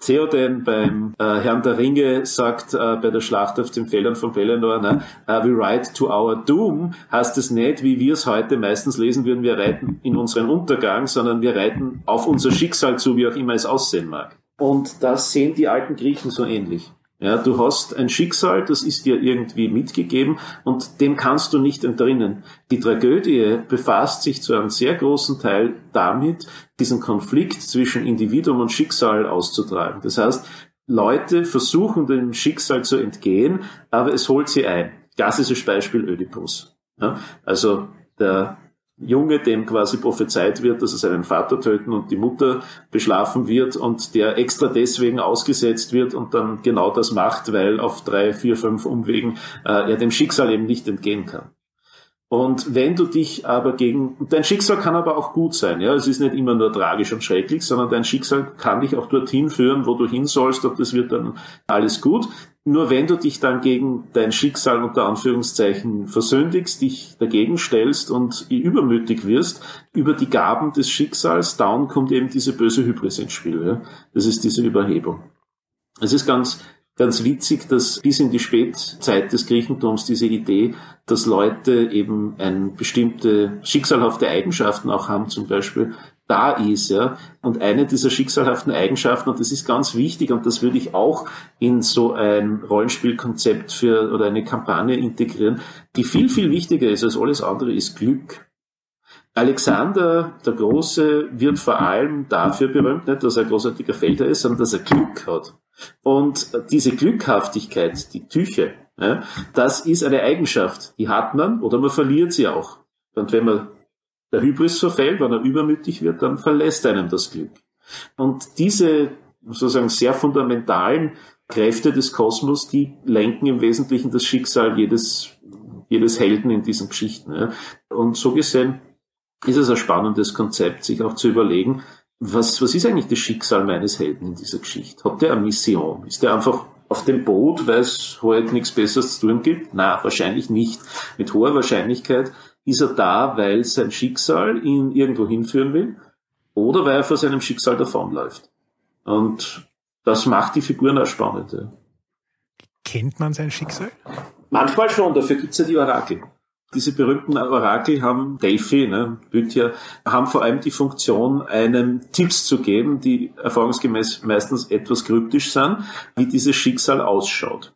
Theoden beim äh, Herrn der Ringe sagt äh, bei der Schlacht auf den Feldern von Pelennor, ne, uh, we ride to our doom, heißt es nicht, wie wir es heute meistens lesen würden, wir reiten in unseren Untergang, sondern wir reiten auf unser Schicksal zu, wie auch immer es aussehen mag. Und das sehen die alten Griechen so ähnlich. Ja, du hast ein Schicksal, das ist dir irgendwie mitgegeben und dem kannst du nicht entrinnen. Die Tragödie befasst sich zu einem sehr großen Teil damit, diesen Konflikt zwischen Individuum und Schicksal auszutragen. Das heißt, Leute versuchen dem Schicksal zu entgehen, aber es holt sie ein. Klassisches Beispiel Ödipus. Ja, also der Junge, dem quasi prophezeit wird, dass er seinen Vater töten und die Mutter beschlafen wird und der extra deswegen ausgesetzt wird und dann genau das macht, weil auf drei, vier, fünf Umwegen äh, er dem Schicksal eben nicht entgehen kann. Und wenn du dich aber gegen, dein Schicksal kann aber auch gut sein, ja, es ist nicht immer nur tragisch und schrecklich, sondern dein Schicksal kann dich auch dorthin führen, wo du hin sollst und das wird dann alles gut. Nur wenn du dich dann gegen dein Schicksal unter Anführungszeichen versündigst, dich dagegen stellst und übermütig wirst über die Gaben des Schicksals, dann kommt eben diese böse Hybris ins Spiel. Ja? Das ist diese Überhebung. Es ist ganz, ganz witzig, dass bis in die Spätzeit des Griechentums diese Idee, dass Leute eben ein bestimmte schicksalhafte Eigenschaften auch haben, zum Beispiel da ist, ja. Und eine dieser schicksalhaften Eigenschaften, und das ist ganz wichtig, und das würde ich auch in so ein Rollenspielkonzept für oder eine Kampagne integrieren, die viel, viel wichtiger ist als alles andere, ist Glück. Alexander der Große wird vor allem dafür berühmt, nicht, dass er ein großartiger Felder ist, sondern dass er Glück hat. Und diese Glückhaftigkeit, die Tüche, ja, das ist eine Eigenschaft, die hat man oder man verliert sie auch. Und wenn man der Hybris verfällt, wenn er übermütig wird, dann verlässt einem das Glück. Und diese sozusagen sehr fundamentalen Kräfte des Kosmos, die lenken im Wesentlichen das Schicksal jedes, jedes Helden in diesen Geschichten. Ja. Und so gesehen ist es ein spannendes Konzept, sich auch zu überlegen, was, was ist eigentlich das Schicksal meines Helden in dieser Geschichte? Hat der eine Mission? Ist der einfach auf dem Boot, weil es halt nichts Besseres zu tun gibt? Na, wahrscheinlich nicht. Mit hoher Wahrscheinlichkeit ist er da, weil sein Schicksal ihn irgendwo hinführen will oder weil er vor seinem Schicksal davonläuft. Und das macht die Figuren auch spannend. Kennt man sein Schicksal? Manchmal schon, dafür gibt's ja die Orakel. Diese berühmten Orakel haben Delphi, ne, Bücher, haben vor allem die Funktion, einem Tipps zu geben, die erfahrungsgemäß meistens etwas kryptisch sind, wie dieses Schicksal ausschaut.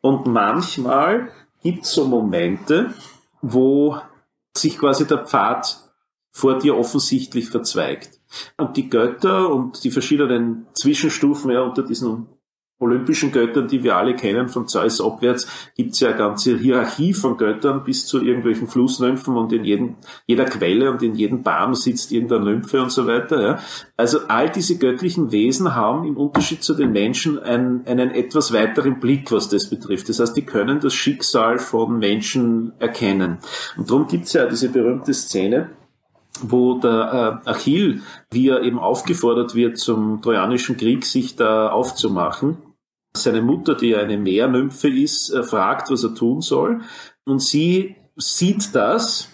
Und manchmal gibt's so Momente, wo sich quasi der Pfad vor dir offensichtlich verzweigt. Und die Götter und die verschiedenen Zwischenstufen ja, unter diesen olympischen Göttern, die wir alle kennen, von Zeus abwärts, gibt es ja eine ganze Hierarchie von Göttern bis zu irgendwelchen Flussnymphen und in jedem, jeder Quelle und in jedem Baum sitzt irgendeine Nymphe und so weiter. Ja. Also all diese göttlichen Wesen haben im Unterschied zu den Menschen einen, einen etwas weiteren Blick, was das betrifft. Das heißt, die können das Schicksal von Menschen erkennen. Und darum gibt es ja diese berühmte Szene, wo der äh, Achill, wie er eben aufgefordert wird, zum Trojanischen Krieg sich da aufzumachen, seine Mutter, die eine Meernymphe ist, äh, fragt, was er tun soll. Und sie sieht das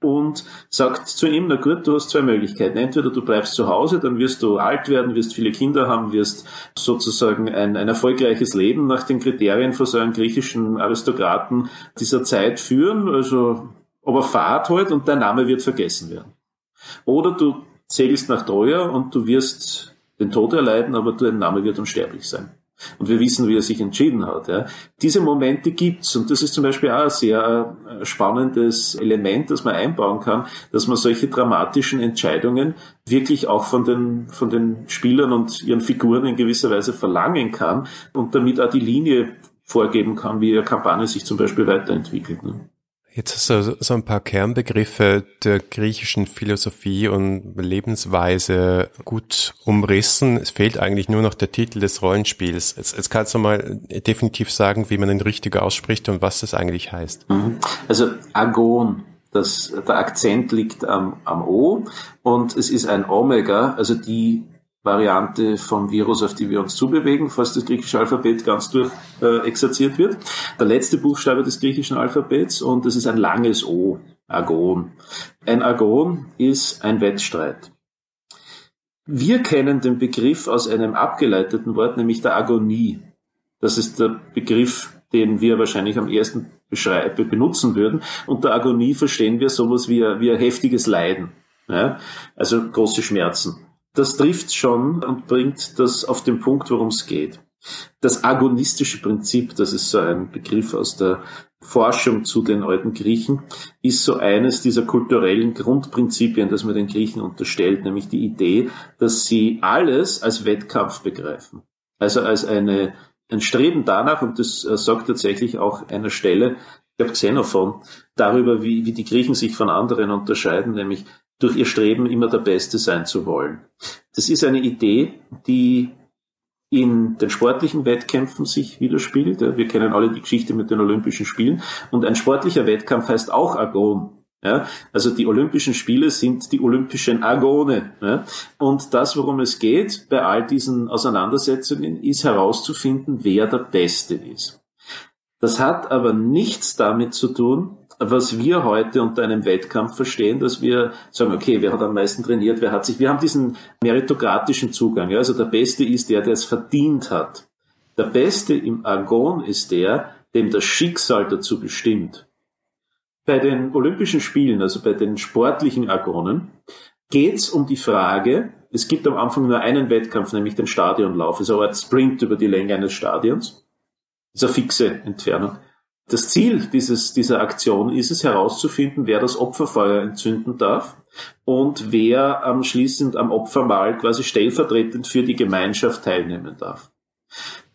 und sagt zu ihm, na gut, du hast zwei Möglichkeiten. Entweder du bleibst zu Hause, dann wirst du alt werden, wirst viele Kinder haben, wirst sozusagen ein, ein erfolgreiches Leben nach den Kriterien von so einem griechischen Aristokraten dieser Zeit führen, also aber Fahrt halt und dein Name wird vergessen werden. Oder du segelst nach Troja und du wirst den Tod erleiden, aber dein Name wird unsterblich sein. Und wir wissen, wie er sich entschieden hat. Ja. Diese Momente gibt's und das ist zum Beispiel auch ein sehr äh, spannendes Element, das man einbauen kann, dass man solche dramatischen Entscheidungen wirklich auch von den, von den Spielern und ihren Figuren in gewisser Weise verlangen kann und damit auch die Linie vorgeben kann, wie ihre Kampagne sich zum Beispiel weiterentwickelt. Ne. Jetzt hast du so ein paar Kernbegriffe der griechischen Philosophie und Lebensweise gut umrissen. Es fehlt eigentlich nur noch der Titel des Rollenspiels. Jetzt, jetzt kannst du mal definitiv sagen, wie man den richtig ausspricht und was das eigentlich heißt. Mhm. Also Agon, das, der Akzent liegt am, am O und es ist ein Omega, also die Variante vom Virus, auf die wir uns zubewegen, falls das griechische Alphabet ganz durch äh, exerziert wird. Der letzte Buchstabe des griechischen Alphabets und es ist ein langes O, Agon. Ein Agon ist ein Wettstreit. Wir kennen den Begriff aus einem abgeleiteten Wort, nämlich der Agonie. Das ist der Begriff, den wir wahrscheinlich am ersten benutzen würden. Unter Agonie verstehen wir sowas wie wie ein heftiges Leiden. Ja? Also große Schmerzen das trifft schon und bringt das auf den Punkt, worum es geht. Das agonistische Prinzip, das ist so ein Begriff aus der Forschung zu den alten Griechen, ist so eines dieser kulturellen Grundprinzipien, das man den Griechen unterstellt, nämlich die Idee, dass sie alles als Wettkampf begreifen. Also als eine, ein Streben danach, und das äh, sagt tatsächlich auch einer Stelle, ich habe Xenophon, darüber, wie, wie die Griechen sich von anderen unterscheiden, nämlich durch ihr Streben immer der Beste sein zu wollen. Das ist eine Idee, die in den sportlichen Wettkämpfen sich widerspiegelt. Wir kennen alle die Geschichte mit den Olympischen Spielen. Und ein sportlicher Wettkampf heißt auch Agon. Ja, also die Olympischen Spiele sind die olympischen Agone. Ja, und das, worum es geht bei all diesen Auseinandersetzungen, ist herauszufinden, wer der Beste ist. Das hat aber nichts damit zu tun, was wir heute unter einem Wettkampf verstehen, dass wir sagen, okay, wer hat am meisten trainiert, wer hat sich, wir haben diesen meritokratischen Zugang. Ja? Also der Beste ist der, der es verdient hat. Der Beste im Argon ist der, dem das Schicksal dazu bestimmt. Bei den Olympischen Spielen, also bei den sportlichen Agonen, geht es um die Frage, es gibt am Anfang nur einen Wettkampf, nämlich den Stadionlauf. Ist eine Art Sprint über die Länge eines Stadions. Das ist eine fixe Entfernung. Das Ziel dieses, dieser Aktion ist es herauszufinden, wer das Opferfeuer entzünden darf und wer am schließend am Opfermahl quasi stellvertretend für die Gemeinschaft teilnehmen darf.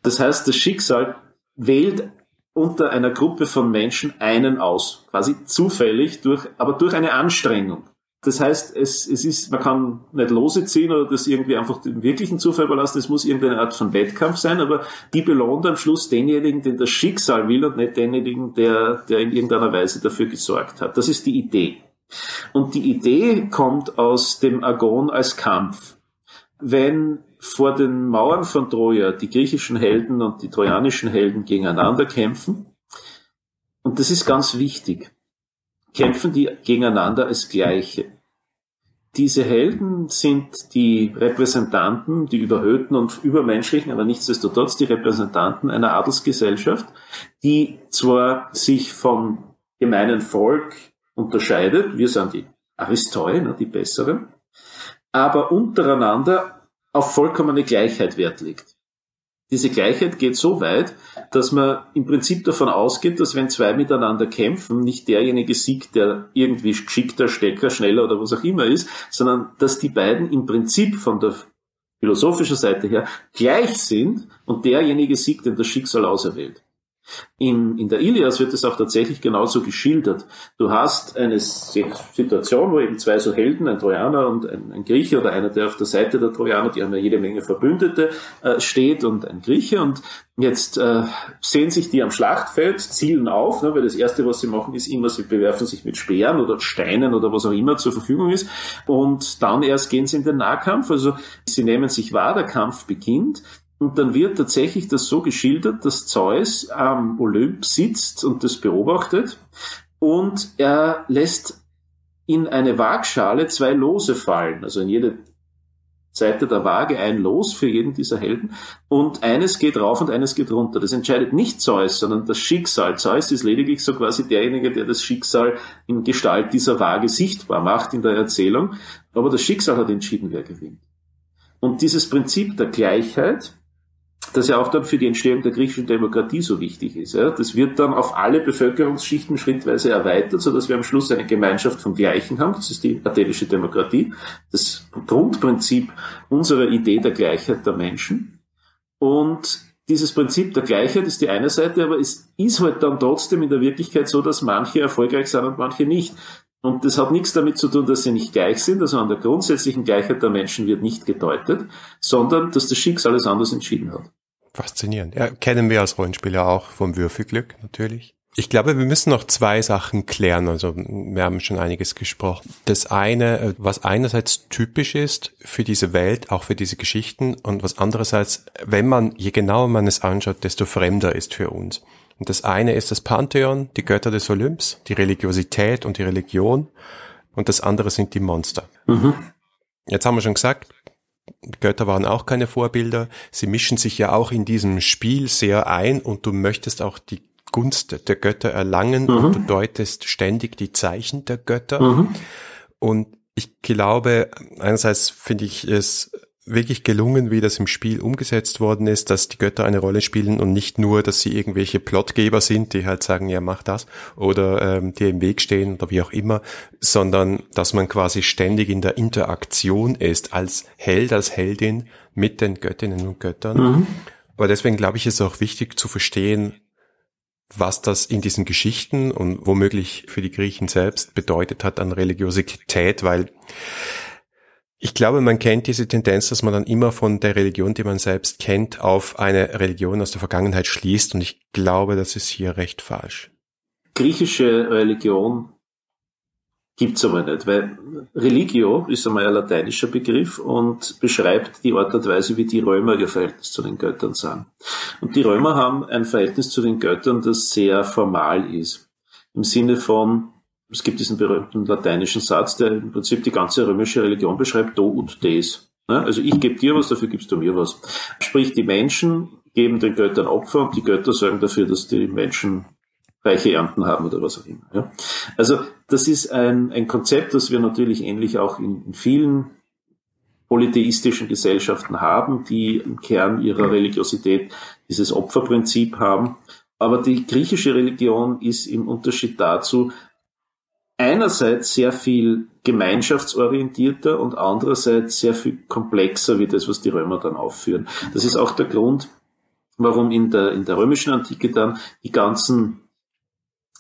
Das heißt, das Schicksal wählt unter einer Gruppe von Menschen einen aus, quasi zufällig durch, aber durch eine Anstrengung. Das heißt, es, es ist, man kann nicht lose ziehen oder das irgendwie einfach dem wirklichen Zufall überlassen. Es muss irgendeine Art von Wettkampf sein, aber die belohnt am Schluss denjenigen, den das Schicksal will und nicht denjenigen, der, der in irgendeiner Weise dafür gesorgt hat. Das ist die Idee. Und die Idee kommt aus dem Agon als Kampf. Wenn vor den Mauern von Troja die griechischen Helden und die trojanischen Helden gegeneinander kämpfen, und das ist ganz wichtig, kämpfen die gegeneinander als Gleiche. Diese Helden sind die Repräsentanten, die überhöhten und übermenschlichen, aber nichtsdestotrotz die Repräsentanten einer Adelsgesellschaft, die zwar sich vom gemeinen Volk unterscheidet, wir sind die Aristoi, ne, die Besseren, aber untereinander auf vollkommene Gleichheit Wert legt. Diese Gleichheit geht so weit, dass man im Prinzip davon ausgeht, dass wenn zwei miteinander kämpfen, nicht derjenige siegt, der irgendwie geschickter, stärker, schneller oder was auch immer ist, sondern dass die beiden im Prinzip von der philosophischen Seite her gleich sind und derjenige siegt, den das Schicksal auserwählt. In, in der Ilias wird es auch tatsächlich genauso geschildert. Du hast eine Situation, wo eben zwei so Helden, ein Trojaner und ein, ein Grieche oder einer, der auf der Seite der Trojaner, die haben ja jede Menge Verbündete, äh, steht und ein Grieche. Und jetzt äh, sehen sich die am Schlachtfeld, zielen auf, ne, weil das Erste, was sie machen, ist immer, sie bewerfen sich mit Speeren oder Steinen oder was auch immer zur Verfügung ist. Und dann erst gehen sie in den Nahkampf, also sie nehmen sich wahr, der Kampf beginnt und dann wird tatsächlich das so geschildert, dass Zeus am Olymp sitzt und das beobachtet und er lässt in eine Waagschale zwei Lose fallen, also in jede Seite der Waage ein Los für jeden dieser Helden und eines geht rauf und eines geht runter. Das entscheidet nicht Zeus, sondern das Schicksal. Zeus ist lediglich so quasi derjenige, der das Schicksal in Gestalt dieser Waage sichtbar macht in der Erzählung, aber das Schicksal hat entschieden, wer gewinnt. Und dieses Prinzip der Gleichheit, das ja auch dann für die Entstehung der griechischen Demokratie so wichtig ist. Ja. Das wird dann auf alle Bevölkerungsschichten schrittweise erweitert, so dass wir am Schluss eine Gemeinschaft von Gleichen haben. Das ist die athenische Demokratie. Das Grundprinzip unserer Idee der Gleichheit der Menschen. Und dieses Prinzip der Gleichheit ist die eine Seite, aber es ist halt dann trotzdem in der Wirklichkeit so, dass manche erfolgreich sind und manche nicht. Und das hat nichts damit zu tun, dass sie nicht gleich sind, also an der grundsätzlichen Gleichheit der Menschen wird nicht gedeutet, sondern dass das Schicksal alles anders entschieden hat. Faszinierend. Ja, kennen wir als Rollenspieler auch vom Würfelglück natürlich. Ich glaube, wir müssen noch zwei Sachen klären. Also wir haben schon einiges gesprochen. Das eine, äh, was einerseits typisch ist für diese Welt, auch für diese Geschichten, und was andererseits, wenn man, je genauer man es anschaut, desto fremder ist für uns. Und das eine ist das Pantheon, die Götter des Olymps, die Religiosität und die Religion. Und das andere sind die Monster. Mhm. Jetzt haben wir schon gesagt, die Götter waren auch keine Vorbilder. Sie mischen sich ja auch in diesem Spiel sehr ein und du möchtest auch die Gunst der Götter erlangen mhm. und du deutest ständig die Zeichen der Götter. Mhm. Und ich glaube, einerseits finde ich es wirklich gelungen, wie das im Spiel umgesetzt worden ist, dass die Götter eine Rolle spielen und nicht nur, dass sie irgendwelche Plotgeber sind, die halt sagen, ja, mach das, oder ähm, dir im Weg stehen oder wie auch immer, sondern dass man quasi ständig in der Interaktion ist, als Held, als Heldin mit den Göttinnen und Göttern. Mhm. Aber deswegen glaube ich, ist es auch wichtig zu verstehen, was das in diesen Geschichten und womöglich für die Griechen selbst bedeutet hat an Religiosität, weil ich glaube, man kennt diese Tendenz, dass man dann immer von der Religion, die man selbst kennt, auf eine Religion aus der Vergangenheit schließt. Und ich glaube, das ist hier recht falsch. Griechische Religion gibt's aber nicht, weil Religio ist einmal ein lateinischer Begriff und beschreibt die Art und Weise, wie die Römer ihr Verhältnis zu den Göttern sahen. Und die Römer haben ein Verhältnis zu den Göttern, das sehr formal ist. Im Sinne von, es gibt diesen berühmten lateinischen Satz, der im Prinzip die ganze römische Religion beschreibt, do und des. Also ich gebe dir was, dafür gibst du mir was. Sprich, die Menschen geben den Göttern Opfer und die Götter sorgen dafür, dass die Menschen reiche Ernten haben oder was auch immer. Also das ist ein, ein Konzept, das wir natürlich ähnlich auch in, in vielen polytheistischen Gesellschaften haben, die im Kern ihrer Religiosität dieses Opferprinzip haben. Aber die griechische Religion ist im Unterschied dazu einerseits sehr viel gemeinschaftsorientierter und andererseits sehr viel komplexer wie das, was die Römer dann aufführen. Das ist auch der Grund, warum in der, in der römischen Antike dann die ganzen,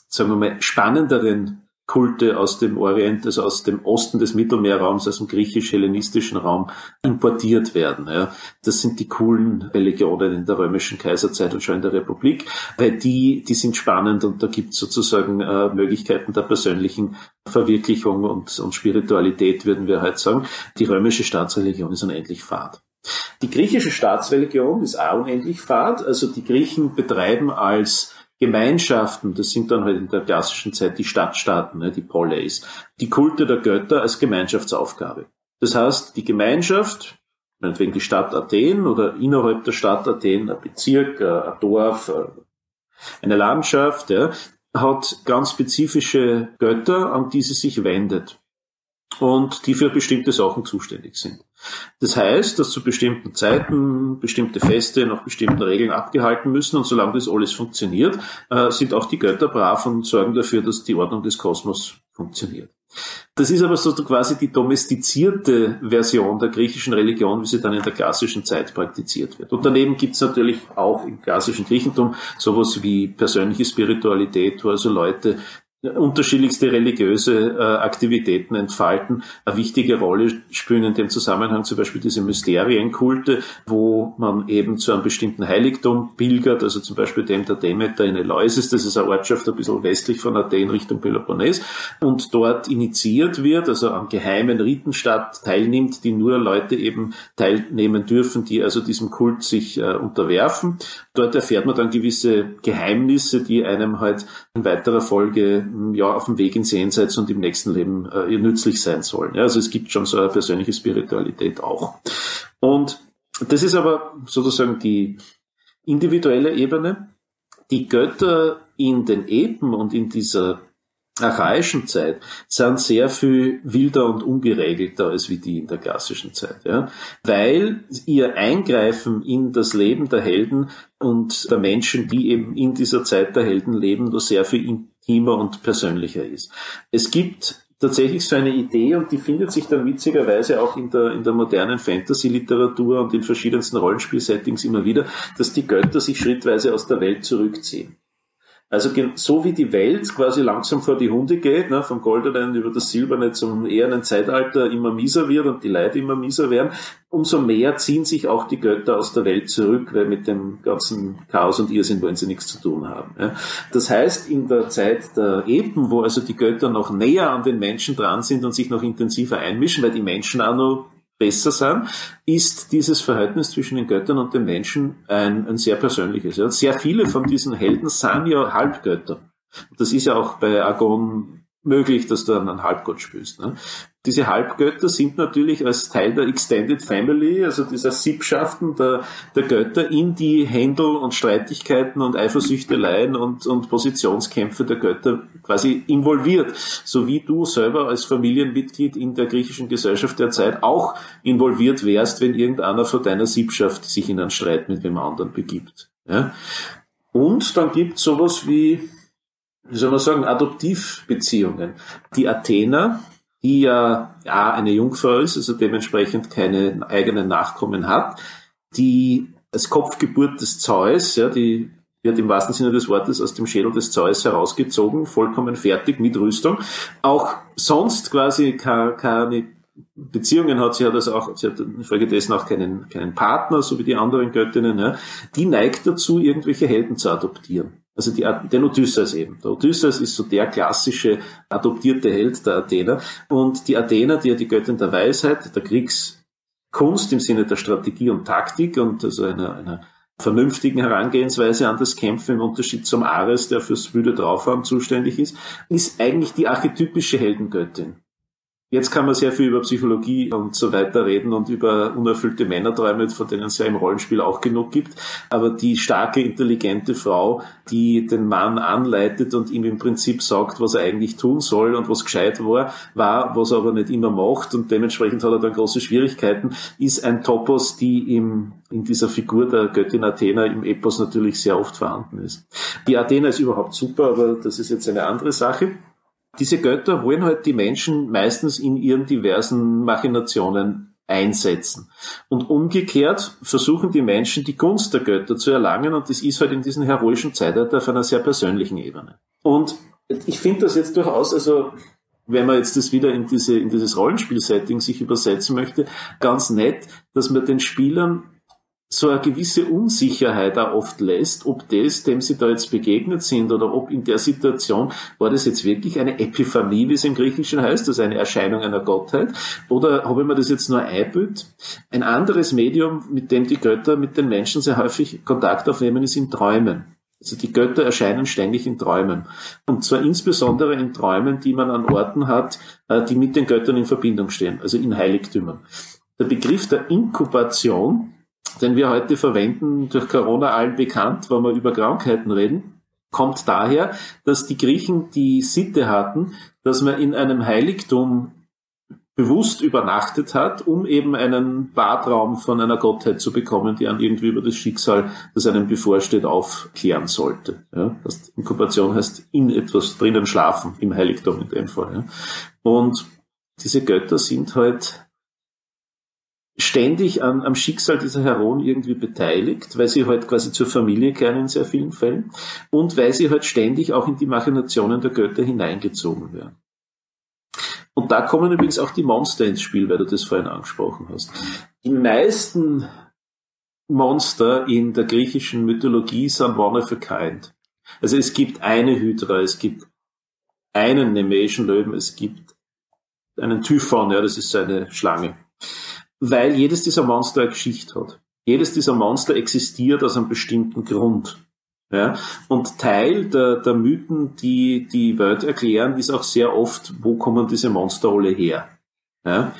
sagen wir mal, spannenderen Kulte aus dem Orient, also aus dem Osten des Mittelmeerraums, aus dem griechisch-hellenistischen Raum importiert werden. Ja. Das sind die coolen Religionen in der römischen Kaiserzeit und schon in der Republik, weil die, die sind spannend und da gibt es sozusagen äh, Möglichkeiten der persönlichen Verwirklichung und, und Spiritualität, würden wir heute sagen. Die römische Staatsreligion ist unendlich fad. Die griechische Staatsreligion ist auch unendlich fad. Also die Griechen betreiben als Gemeinschaften, das sind dann halt in der klassischen Zeit die Stadtstaaten, ne, die Poleis, die Kulte der Götter als Gemeinschaftsaufgabe. Das heißt, die Gemeinschaft, meinetwegen die Stadt Athen oder innerhalb der Stadt Athen ein Bezirk, ein Dorf, eine Landschaft, ja, hat ganz spezifische Götter, an die sie sich wendet und die für bestimmte Sachen zuständig sind. Das heißt, dass zu bestimmten Zeiten bestimmte Feste nach bestimmten Regeln abgehalten müssen und solange das alles funktioniert, äh, sind auch die Götter brav und sorgen dafür, dass die Ordnung des Kosmos funktioniert. Das ist aber so quasi die domestizierte Version der griechischen Religion, wie sie dann in der klassischen Zeit praktiziert wird. Und daneben gibt es natürlich auch im klassischen Griechentum sowas wie persönliche Spiritualität, wo also Leute unterschiedlichste religiöse äh, Aktivitäten entfalten, eine wichtige Rolle spielen in dem Zusammenhang zum Beispiel diese Mysterienkulte, wo man eben zu einem bestimmten Heiligtum pilgert, also zum Beispiel dem der Demeter in Eleusis, das ist eine Ortschaft ein bisschen westlich von Athen Richtung Peloponnes, und dort initiiert wird, also am geheimen Ritenstadt teilnimmt, die nur Leute eben teilnehmen dürfen, die also diesem Kult sich äh, unterwerfen. Dort erfährt man dann gewisse Geheimnisse, die einem halt in weiterer Folge ja, auf dem Weg ins Jenseits und im nächsten Leben äh, nützlich sein sollen. Ja, also es gibt schon so eine persönliche Spiritualität auch. Und das ist aber sozusagen die individuelle Ebene. Die Götter in den Epen und in dieser archaischen Zeit sind sehr viel wilder und ungeregelter als wie die in der klassischen Zeit, ja. Weil ihr Eingreifen in das Leben der Helden und der Menschen, die eben in dieser Zeit der Helden leben, nur sehr viel intimer und persönlicher ist. Es gibt tatsächlich so eine Idee und die findet sich dann witzigerweise auch in der, in der modernen Fantasy-Literatur und in verschiedensten Rollenspiel-Settings immer wieder, dass die Götter sich schrittweise aus der Welt zurückziehen. Also so wie die Welt quasi langsam vor die Hunde geht, ne, vom Goldenen über das Silberne zum ehernen Zeitalter immer mieser wird und die Leute immer mieser werden, umso mehr ziehen sich auch die Götter aus der Welt zurück, weil mit dem ganzen Chaos und Irrsinn wollen sie nichts zu tun haben. Ja. Das heißt, in der Zeit der Epen, wo also die Götter noch näher an den Menschen dran sind und sich noch intensiver einmischen, weil die Menschen auch noch besser sind, ist dieses Verhältnis zwischen den Göttern und den Menschen ein, ein sehr persönliches. Ja. Sehr viele von diesen Helden sind ja Halbgötter. Das ist ja auch bei Agon möglich, dass du einen Halbgott spielst. Ne? Diese Halbgötter sind natürlich als Teil der Extended Family, also dieser Sippschaften der, der Götter, in die Händel und Streitigkeiten und Eifersüchteleien und, und Positionskämpfe der Götter quasi involviert. So wie du selber als Familienmitglied in der griechischen Gesellschaft der Zeit auch involviert wärst, wenn irgendeiner von deiner Sippschaft sich in einen Streit mit dem anderen begibt. Ja? Und dann gibt es sowas wie wie soll man sagen, Adoptivbeziehungen. Die Athener, die ja, ja eine Jungfrau ist, also dementsprechend keine eigenen Nachkommen hat, die als Kopfgeburt des Zeus, ja, die wird im wahrsten Sinne des Wortes aus dem Schädel des Zeus herausgezogen, vollkommen fertig mit Rüstung. Auch sonst quasi keine Beziehungen hat sie hat also auch, sie hat infolgedessen auch keinen, keinen Partner, so wie die anderen Göttinnen, ja. die neigt dazu, irgendwelche Helden zu adoptieren. Also die, den Odysseus eben. Der Odysseus ist so der klassische adoptierte Held der Athener. Und die Athener, die ja die Göttin der Weisheit, der Kriegskunst im Sinne der Strategie und Taktik und also einer, einer vernünftigen Herangehensweise an das Kämpfen im Unterschied zum Ares, der fürs Wüde draufhaben zuständig ist, ist eigentlich die archetypische Heldengöttin. Jetzt kann man sehr viel über Psychologie und so weiter reden und über unerfüllte Männerträume, von denen es ja im Rollenspiel auch genug gibt. Aber die starke, intelligente Frau, die den Mann anleitet und ihm im Prinzip sagt, was er eigentlich tun soll und was gescheit war, war, was er aber nicht immer macht und dementsprechend hat er dann große Schwierigkeiten, ist ein Topos, die im, in dieser Figur der Göttin Athena im Epos natürlich sehr oft vorhanden ist. Die Athena ist überhaupt super, aber das ist jetzt eine andere Sache. Diese Götter wollen halt die Menschen meistens in ihren diversen Machinationen einsetzen. Und umgekehrt versuchen die Menschen die Gunst der Götter zu erlangen und das ist halt in diesem heroischen Zeitalter auf einer sehr persönlichen Ebene. Und ich finde das jetzt durchaus, also wenn man jetzt das wieder in diese, in dieses Rollenspiel-Setting sich übersetzen möchte, ganz nett, dass man den Spielern so eine gewisse Unsicherheit auch oft lässt, ob das, dem sie da jetzt begegnet sind oder ob in der Situation war das jetzt wirklich eine Epiphanie, wie es im Griechischen heißt, also eine Erscheinung einer Gottheit, oder habe ich mir das jetzt nur einbildet? Ein anderes Medium, mit dem die Götter mit den Menschen sehr häufig Kontakt aufnehmen, ist in Träumen. Also die Götter erscheinen ständig in Träumen. Und zwar insbesondere in Träumen, die man an Orten hat, äh, die mit den Göttern in Verbindung stehen, also in Heiligtümern. Der Begriff der Inkubation den wir heute verwenden, durch Corona allen bekannt, wenn wir über Krankheiten reden, kommt daher, dass die Griechen die Sitte hatten, dass man in einem Heiligtum bewusst übernachtet hat, um eben einen Badraum von einer Gottheit zu bekommen, die an irgendwie über das Schicksal, das einem bevorsteht, aufklären sollte. Ja, das Inkubation heißt in etwas drinnen schlafen, im Heiligtum in dem Fall. Ja. Und diese Götter sind halt ständig an, am Schicksal dieser Heroen irgendwie beteiligt, weil sie halt quasi zur Familie gehören in sehr vielen Fällen und weil sie halt ständig auch in die Machinationen der Götter hineingezogen werden. Und da kommen übrigens auch die Monster ins Spiel, weil du das vorhin angesprochen hast. Die meisten Monster in der griechischen Mythologie sind one of a kind. Also es gibt eine Hydra, es gibt einen Nemation Löwen, es gibt einen Typhon, ja, das ist eine Schlange weil jedes dieser Monster eine Geschichte hat. Jedes dieser Monster existiert aus einem bestimmten Grund. Ja? Und Teil der, der Mythen, die die Welt erklären, ist auch sehr oft, wo kommen diese Monster alle her? Ja?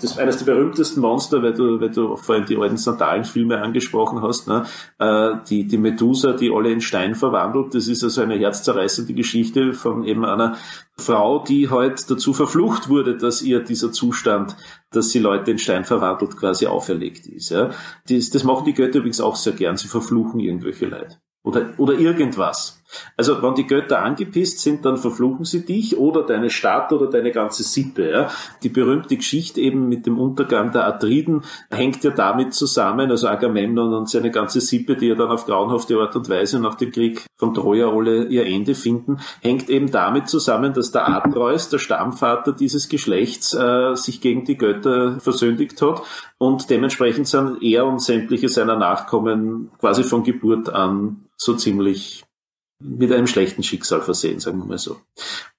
Das ist eines der berühmtesten Monster, weil du, weil du vorhin die alten Sandalenfilme angesprochen hast. Ne? Äh, die, die Medusa, die alle in Stein verwandelt, das ist also eine herzzerreißende Geschichte von eben einer Frau, die halt dazu verflucht wurde, dass ihr dieser Zustand, dass sie Leute in Stein verwandelt, quasi auferlegt ist. Ja? Das, das machen die Götter übrigens auch sehr gern. Sie verfluchen irgendwelche Leute. Oder, oder irgendwas. Also wenn die Götter angepisst sind, dann verfluchen sie dich oder deine Stadt oder deine ganze Sippe. Ja. Die berühmte Geschichte eben mit dem Untergang der Atriden hängt ja damit zusammen, also Agamemnon und seine ganze Sippe, die ja dann auf grauenhafte Art und Weise nach dem Krieg von Troja alle ihr Ende finden, hängt eben damit zusammen, dass der Atreus, der Stammvater dieses Geschlechts, äh, sich gegen die Götter versündigt hat und dementsprechend sind er und sämtliche seiner Nachkommen quasi von Geburt an so ziemlich mit einem schlechten Schicksal versehen, sagen wir mal so.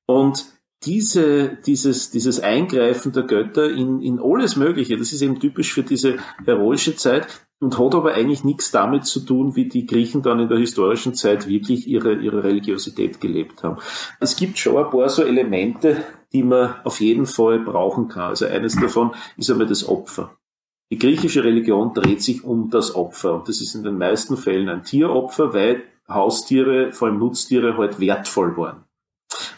Und diese, dieses, dieses Eingreifen der Götter in, in alles Mögliche, das ist eben typisch für diese heroische Zeit und hat aber eigentlich nichts damit zu tun, wie die Griechen dann in der historischen Zeit wirklich ihre, ihre Religiosität gelebt haben. Es gibt schon ein paar so Elemente, die man auf jeden Fall brauchen kann. Also eines davon ist einmal das Opfer. Die griechische Religion dreht sich um das Opfer und das ist in den meisten Fällen ein Tieropfer, weil Haustiere, vor allem Nutztiere, halt wertvoll waren.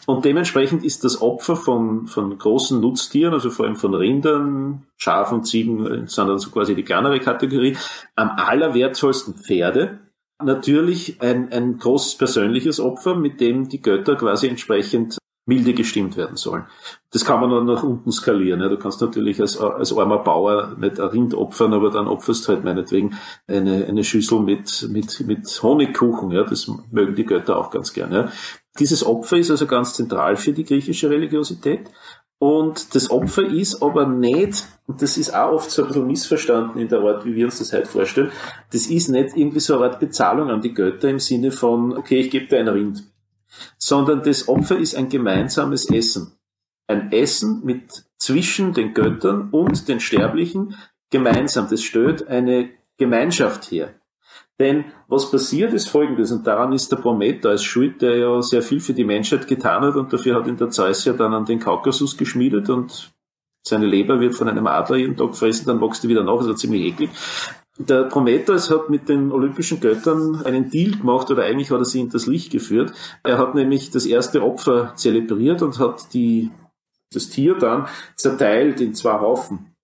Und dementsprechend ist das Opfer von, von großen Nutztieren, also vor allem von Rindern, Schafen, Ziegen, sind dann so quasi die kleinere Kategorie, am allerwertvollsten Pferde. Natürlich ein, ein großes persönliches Opfer, mit dem die Götter quasi entsprechend milde gestimmt werden sollen. Das kann man dann nach unten skalieren. Ja. Du kannst natürlich als, als armer Bauer nicht ein Rind opfern, aber dann opferst halt meinetwegen eine, eine Schüssel mit, mit, mit Honigkuchen. Ja. Das mögen die Götter auch ganz gerne. Ja. Dieses Opfer ist also ganz zentral für die griechische Religiosität. Und das Opfer ist aber nicht, und das ist auch oft so ein bisschen missverstanden in der Art, wie wir uns das heute vorstellen, das ist nicht irgendwie so eine Art Bezahlung an die Götter im Sinne von, okay, ich gebe dir ein Rind sondern das Opfer ist ein gemeinsames Essen. Ein Essen mit zwischen den Göttern und den Sterblichen gemeinsam. Das stellt eine Gemeinschaft her. Denn was passiert ist folgendes, und daran ist der Prometheus schuld, der ja sehr viel für die Menschheit getan hat und dafür hat ihn der Zeus ja dann an den Kaukasus geschmiedet und seine Leber wird von einem Adler jeden Tag gefressen, dann wächst er wieder nach, also ziemlich eklig. Der Prometheus hat mit den olympischen Göttern einen Deal gemacht, oder eigentlich hat er sie in das Licht geführt. Er hat nämlich das erste Opfer zelebriert und hat die, das Tier dann zerteilt in zwei Haufen.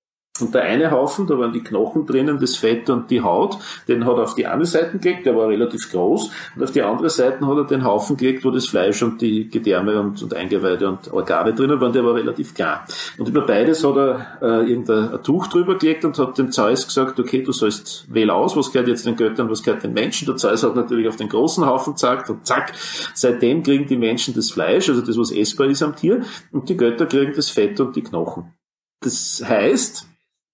Und der eine Haufen, da waren die Knochen drinnen, das Fett und die Haut, den hat er auf die eine Seite gelegt, der war relativ groß, und auf die andere Seite hat er den Haufen gelegt, wo das Fleisch und die Gedärme und, und Eingeweide und Organe drinnen waren, der war relativ klein. Und über beides hat er äh, irgendein Tuch drüber gelegt und hat dem Zeus gesagt, okay, du sollst wähl aus, was gehört jetzt den Göttern, was gehört den Menschen. Der Zeus hat natürlich auf den großen Haufen gesagt und zack, seitdem kriegen die Menschen das Fleisch, also das, was essbar ist am Tier, und die Götter kriegen das Fett und die Knochen. Das heißt,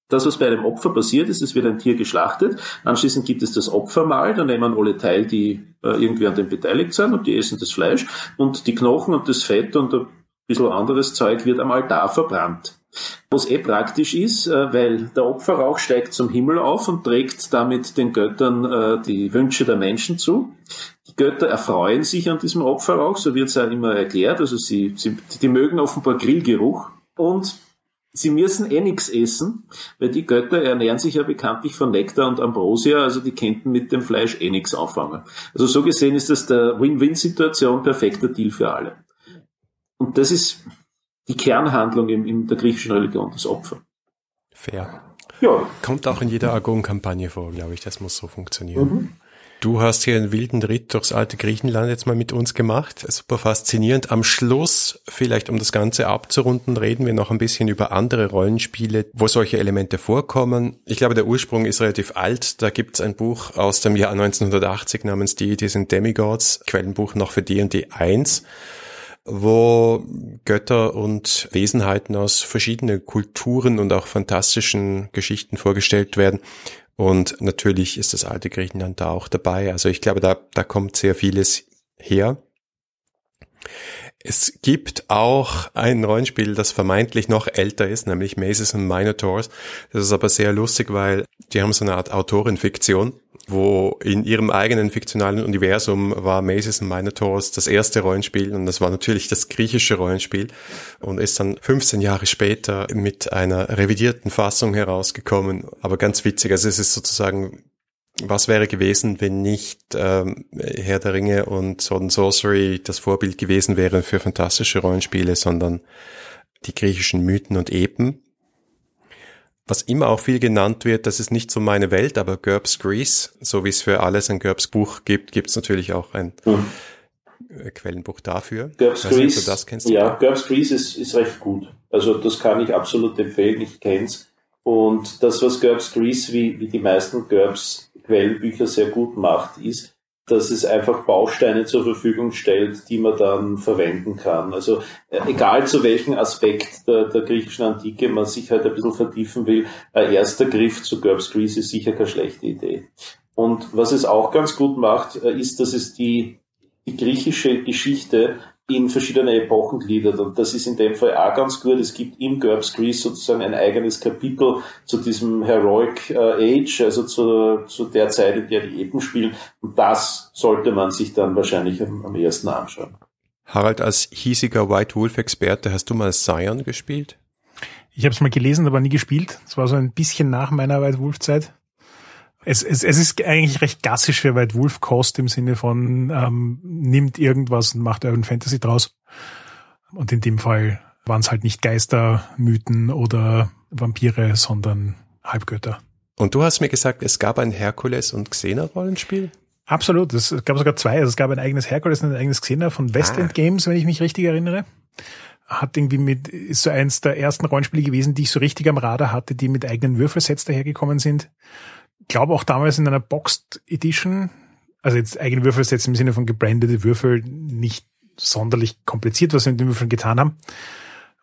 das, was bei einem Opfer passiert ist, es wird ein Tier geschlachtet, anschließend gibt es das Opfermahl, da nehmen alle teil, die äh, irgendwie an dem beteiligt sind und die essen das Fleisch. Und die Knochen und das Fett und ein bisschen anderes Zeug wird am Altar verbrannt. Was eh praktisch ist, äh, weil der Opferrauch steigt zum Himmel auf und trägt damit den Göttern äh, die Wünsche der Menschen zu. Die Götter erfreuen sich an diesem Opferrauch, so wird es ja immer erklärt, also sie, sie die mögen offenbar Grillgeruch. Und Sie müssen eh nichts essen, weil die Götter ernähren sich ja bekanntlich von Nektar und Ambrosia, also die könnten mit dem Fleisch eh nichts anfangen. Also so gesehen ist das der Win-Win-Situation, perfekter Deal für alle. Und das ist die Kernhandlung in, in der griechischen Religion, das Opfer. Fair. Ja. Kommt auch in jeder Agon-Kampagne vor, glaube ich, das muss so funktionieren. Mhm. Du hast hier einen wilden Ritt durchs alte Griechenland jetzt mal mit uns gemacht. Super faszinierend. Am Schluss, vielleicht um das Ganze abzurunden, reden wir noch ein bisschen über andere Rollenspiele, wo solche Elemente vorkommen. Ich glaube, der Ursprung ist relativ alt. Da gibt es ein Buch aus dem Jahr 1980 namens Deities and Demigods, Quellenbuch noch für D&D 1 wo Götter und Wesenheiten aus verschiedenen Kulturen und auch fantastischen Geschichten vorgestellt werden. Und natürlich ist das alte Griechenland da auch dabei. Also ich glaube, da, da kommt sehr vieles her. Es gibt auch ein Rollenspiel, das vermeintlich noch älter ist, nämlich Mazes and Minotaurs. Das ist aber sehr lustig, weil die haben so eine Art Autorenfiktion, wo in ihrem eigenen fiktionalen Universum war Mazes and Minotaurs das erste Rollenspiel und das war natürlich das griechische Rollenspiel und ist dann 15 Jahre später mit einer revidierten Fassung herausgekommen. Aber ganz witzig, also es ist sozusagen was wäre gewesen, wenn nicht ähm, Herr der Ringe und Sword and Sorcery das Vorbild gewesen wären für fantastische Rollenspiele, sondern die griechischen Mythen und Epen. Was immer auch viel genannt wird, das ist nicht so meine Welt, aber GURPS Greece, so wie es für alles ein GURPS Buch gibt, gibt es natürlich auch ein mhm. Quellenbuch dafür. GURPS Greece, das kennst. Ja, GURPS Greece ist, ist recht gut. Also das kann ich absolut empfehlen, ich kenn's. Und das, was GURPS Greece, wie, wie die meisten GURPS Quellenbücher sehr gut macht, ist, dass es einfach Bausteine zur Verfügung stellt, die man dann verwenden kann. Also äh, egal zu welchem Aspekt der, der, griechischen Antike man sich halt ein bisschen vertiefen will, ein erster Griff zu GURPS Greece ist sicher keine schlechte Idee. Und was es auch ganz gut macht, äh, ist, dass es die, die griechische Geschichte in verschiedene Epochen gliedert. Und das ist in dem Fall auch ganz gut. Es gibt im GURPS Greece sozusagen ein eigenes Kapitel zu diesem Heroic äh, Age, also zu, zu der Zeit, in der die Epen spielen. Und das sollte man sich dann wahrscheinlich am, am ersten anschauen. Harald, als hiesiger White Wolf-Experte, hast du mal Scion gespielt? Ich habe es mal gelesen, aber nie gespielt. Es war so ein bisschen nach meiner White Wolf-Zeit es, es, es ist eigentlich recht klassische White Wolf Kost im Sinne von ähm, nimmt irgendwas und macht Urban Fantasy draus. Und in dem Fall waren es halt nicht Geister, Mythen oder Vampire, sondern Halbgötter. Und du hast mir gesagt, es gab ein Herkules und Xena Rollenspiel? Absolut, es gab sogar zwei. Also es gab ein eigenes Herkules und ein eigenes Xena von West End ah. Games, wenn ich mich richtig erinnere. Hat irgendwie mit, ist so eins der ersten Rollenspiele gewesen, die ich so richtig am Radar hatte, die mit eigenen Würfelsets dahergekommen sind glaube auch damals in einer Boxed Edition, also jetzt eigene Würfel setzen im Sinne von gebrandete Würfel, nicht sonderlich kompliziert, was wir mit den Würfeln getan haben.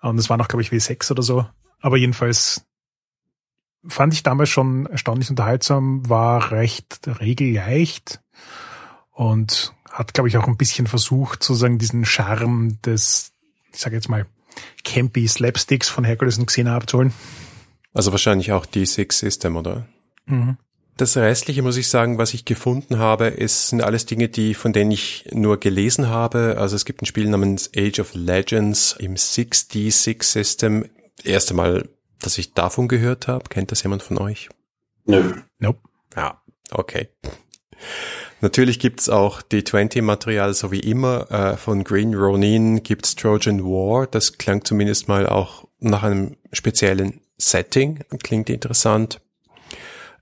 Und es waren auch, glaube ich, W6 oder so. Aber jedenfalls fand ich damals schon erstaunlich unterhaltsam, war recht regelleicht und hat, glaube ich, auch ein bisschen versucht, sozusagen diesen Charme des, ich sage jetzt mal, Campy Slapsticks von Hercules und Xena abzuholen. Also wahrscheinlich auch D6 System, oder? Mhm. Das restliche muss ich sagen, was ich gefunden habe, ist, sind alles Dinge, die, von denen ich nur gelesen habe. Also es gibt ein Spiel namens Age of Legends im 6D6 System. Erste Mal, dass ich davon gehört habe. Kennt das jemand von euch? Nö. Nope. Ja, okay. Natürlich gibt's auch D20-Material, so wie immer. Äh, von Green Ronin gibt's Trojan War. Das klang zumindest mal auch nach einem speziellen Setting. Klingt interessant.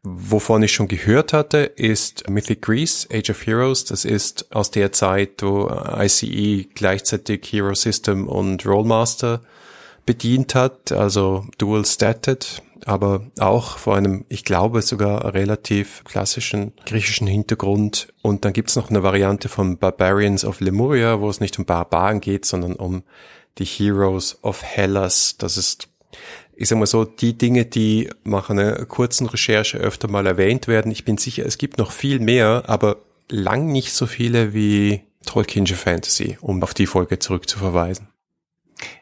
Wovon ich schon gehört hatte, ist Mythic Greece, Age of Heroes. Das ist aus der Zeit, wo ICE gleichzeitig Hero System und Rollmaster bedient hat, also dual statted, aber auch vor einem, ich glaube, sogar relativ klassischen griechischen Hintergrund. Und dann gibt's noch eine Variante von Barbarians of Lemuria, wo es nicht um Barbaren geht, sondern um die Heroes of Hellas. Das ist ich sag mal so, die Dinge, die nach einer kurzen Recherche öfter mal erwähnt werden, ich bin sicher, es gibt noch viel mehr, aber lang nicht so viele wie Tolkienische Fantasy, um auf die Folge zurückzuverweisen.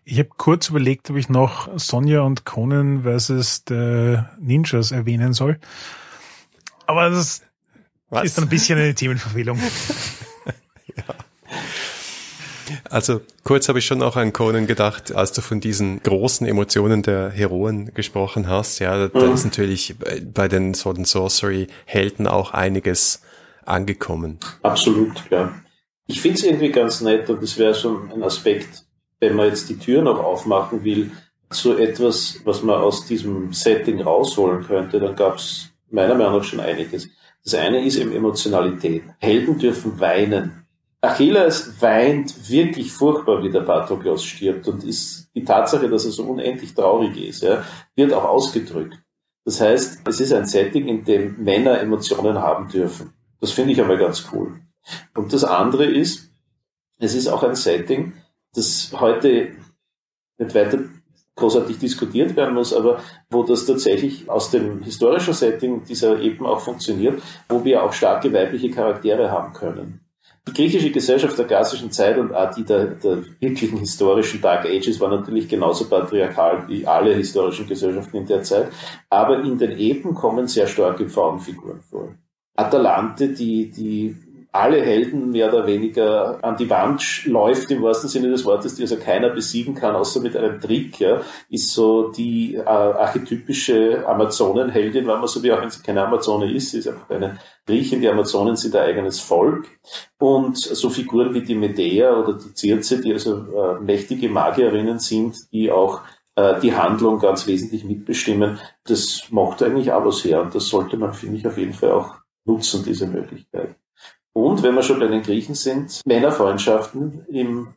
Ich habe kurz überlegt, ob ich noch Sonja und Conan versus the Ninjas erwähnen soll. Aber das Was? ist dann ein bisschen eine Themenverfehlung. Also kurz habe ich schon auch an Conan gedacht, als du von diesen großen Emotionen der Heroen gesprochen hast. Ja, da mhm. ist natürlich bei den Sword and Sorcery Helden auch einiges angekommen. Absolut, ja. Ich finde es irgendwie ganz nett und das wäre schon ein Aspekt, wenn man jetzt die Tür noch aufmachen will, zu etwas, was man aus diesem Setting rausholen könnte, dann gab es meiner Meinung nach schon einiges. Das eine ist eben Emotionalität. Helden dürfen weinen. Achilles weint wirklich furchtbar, wie der Patroklos stirbt und ist die Tatsache, dass er so unendlich traurig ist, ja, wird auch ausgedrückt. Das heißt, es ist ein Setting, in dem Männer Emotionen haben dürfen. Das finde ich aber ganz cool. Und das andere ist, es ist auch ein Setting, das heute nicht weiter großartig diskutiert werden muss, aber wo das tatsächlich aus dem historischen Setting dieser Epen auch funktioniert, wo wir auch starke weibliche Charaktere haben können. Die griechische Gesellschaft der klassischen Zeit und auch die der, der wirklichen historischen Dark Ages war natürlich genauso patriarchal wie alle historischen Gesellschaften in der Zeit. Aber in den Epen kommen sehr starke Frauenfiguren vor. Atalante, die, die alle Helden mehr oder weniger an die Wand läuft, im wahrsten Sinne des Wortes, die also keiner besiegen kann, außer mit einem Trick, ja, ist so die äh, archetypische Amazonenheldin, wenn man so wie auch wenn sie keine Amazone ist, sie ist einfach eine Griechin, die Amazonen sind ein eigenes Volk. Und so Figuren wie die Medea oder die Circe, die also äh, mächtige Magierinnen sind, die auch äh, die Handlung ganz wesentlich mitbestimmen, das macht eigentlich was her. Und das sollte man, finde ich, auf jeden Fall auch nutzen, diese Möglichkeit. Und wenn wir schon bei den Griechen sind, Männerfreundschaften im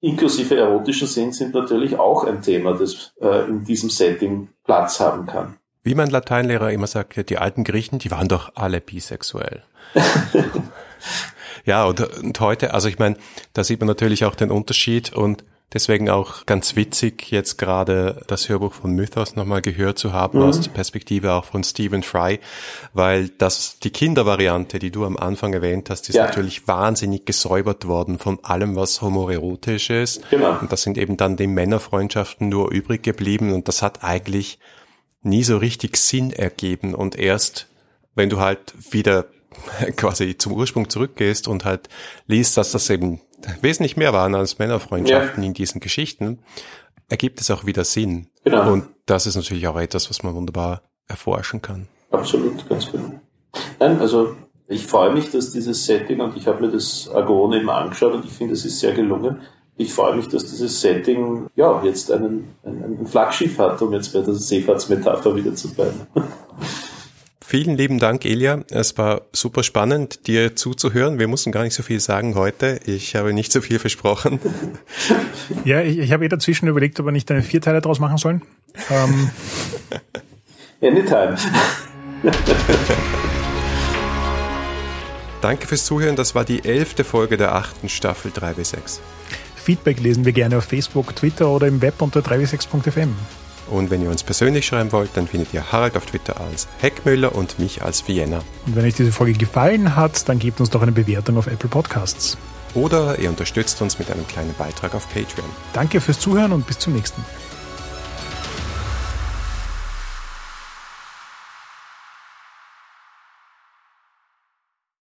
inklusive erotischen Sinn sind natürlich auch ein Thema, das äh, in diesem Setting Platz haben kann. Wie mein Lateinlehrer immer sagte, die alten Griechen, die waren doch alle bisexuell. ja, und, und heute, also ich meine, da sieht man natürlich auch den Unterschied und Deswegen auch ganz witzig, jetzt gerade das Hörbuch von Mythos nochmal gehört zu haben, mhm. aus der Perspektive auch von Stephen Fry, weil das, die Kindervariante, die du am Anfang erwähnt hast, ist ja. natürlich wahnsinnig gesäubert worden von allem, was homoerotisch ist. Genau. Und das sind eben dann die Männerfreundschaften nur übrig geblieben und das hat eigentlich nie so richtig Sinn ergeben und erst, wenn du halt wieder quasi zum Ursprung zurückgehst und halt liest, dass das eben wesentlich mehr waren als Männerfreundschaften ja. in diesen Geschichten, ergibt es auch wieder Sinn. Genau. Und das ist natürlich auch etwas, was man wunderbar erforschen kann. Absolut, ganz genau. Nein, also ich freue mich, dass dieses Setting, und ich habe mir das Agone eben angeschaut und ich finde, es ist sehr gelungen. Ich freue mich, dass dieses Setting ja jetzt einen, einen, ein Flaggschiff hat, um jetzt bei der Seefahrtsmetapher wieder zu bleiben. Vielen lieben Dank, Elia. Es war super spannend, dir zuzuhören. Wir mussten gar nicht so viel sagen heute. Ich habe nicht so viel versprochen. Ja, ich, ich habe eh dazwischen überlegt, ob wir nicht eine Vierteile draus machen sollen. Ähm. Anytime. Danke fürs Zuhören. Das war die elfte Folge der achten Staffel 3W6. Feedback lesen wir gerne auf Facebook, Twitter oder im Web unter 3w6.fm. Und wenn ihr uns persönlich schreiben wollt, dann findet ihr Harald auf Twitter als Heckmüller und mich als Vienna. Und wenn euch diese Folge gefallen hat, dann gebt uns doch eine Bewertung auf Apple Podcasts. Oder ihr unterstützt uns mit einem kleinen Beitrag auf Patreon. Danke fürs Zuhören und bis zum nächsten Mal.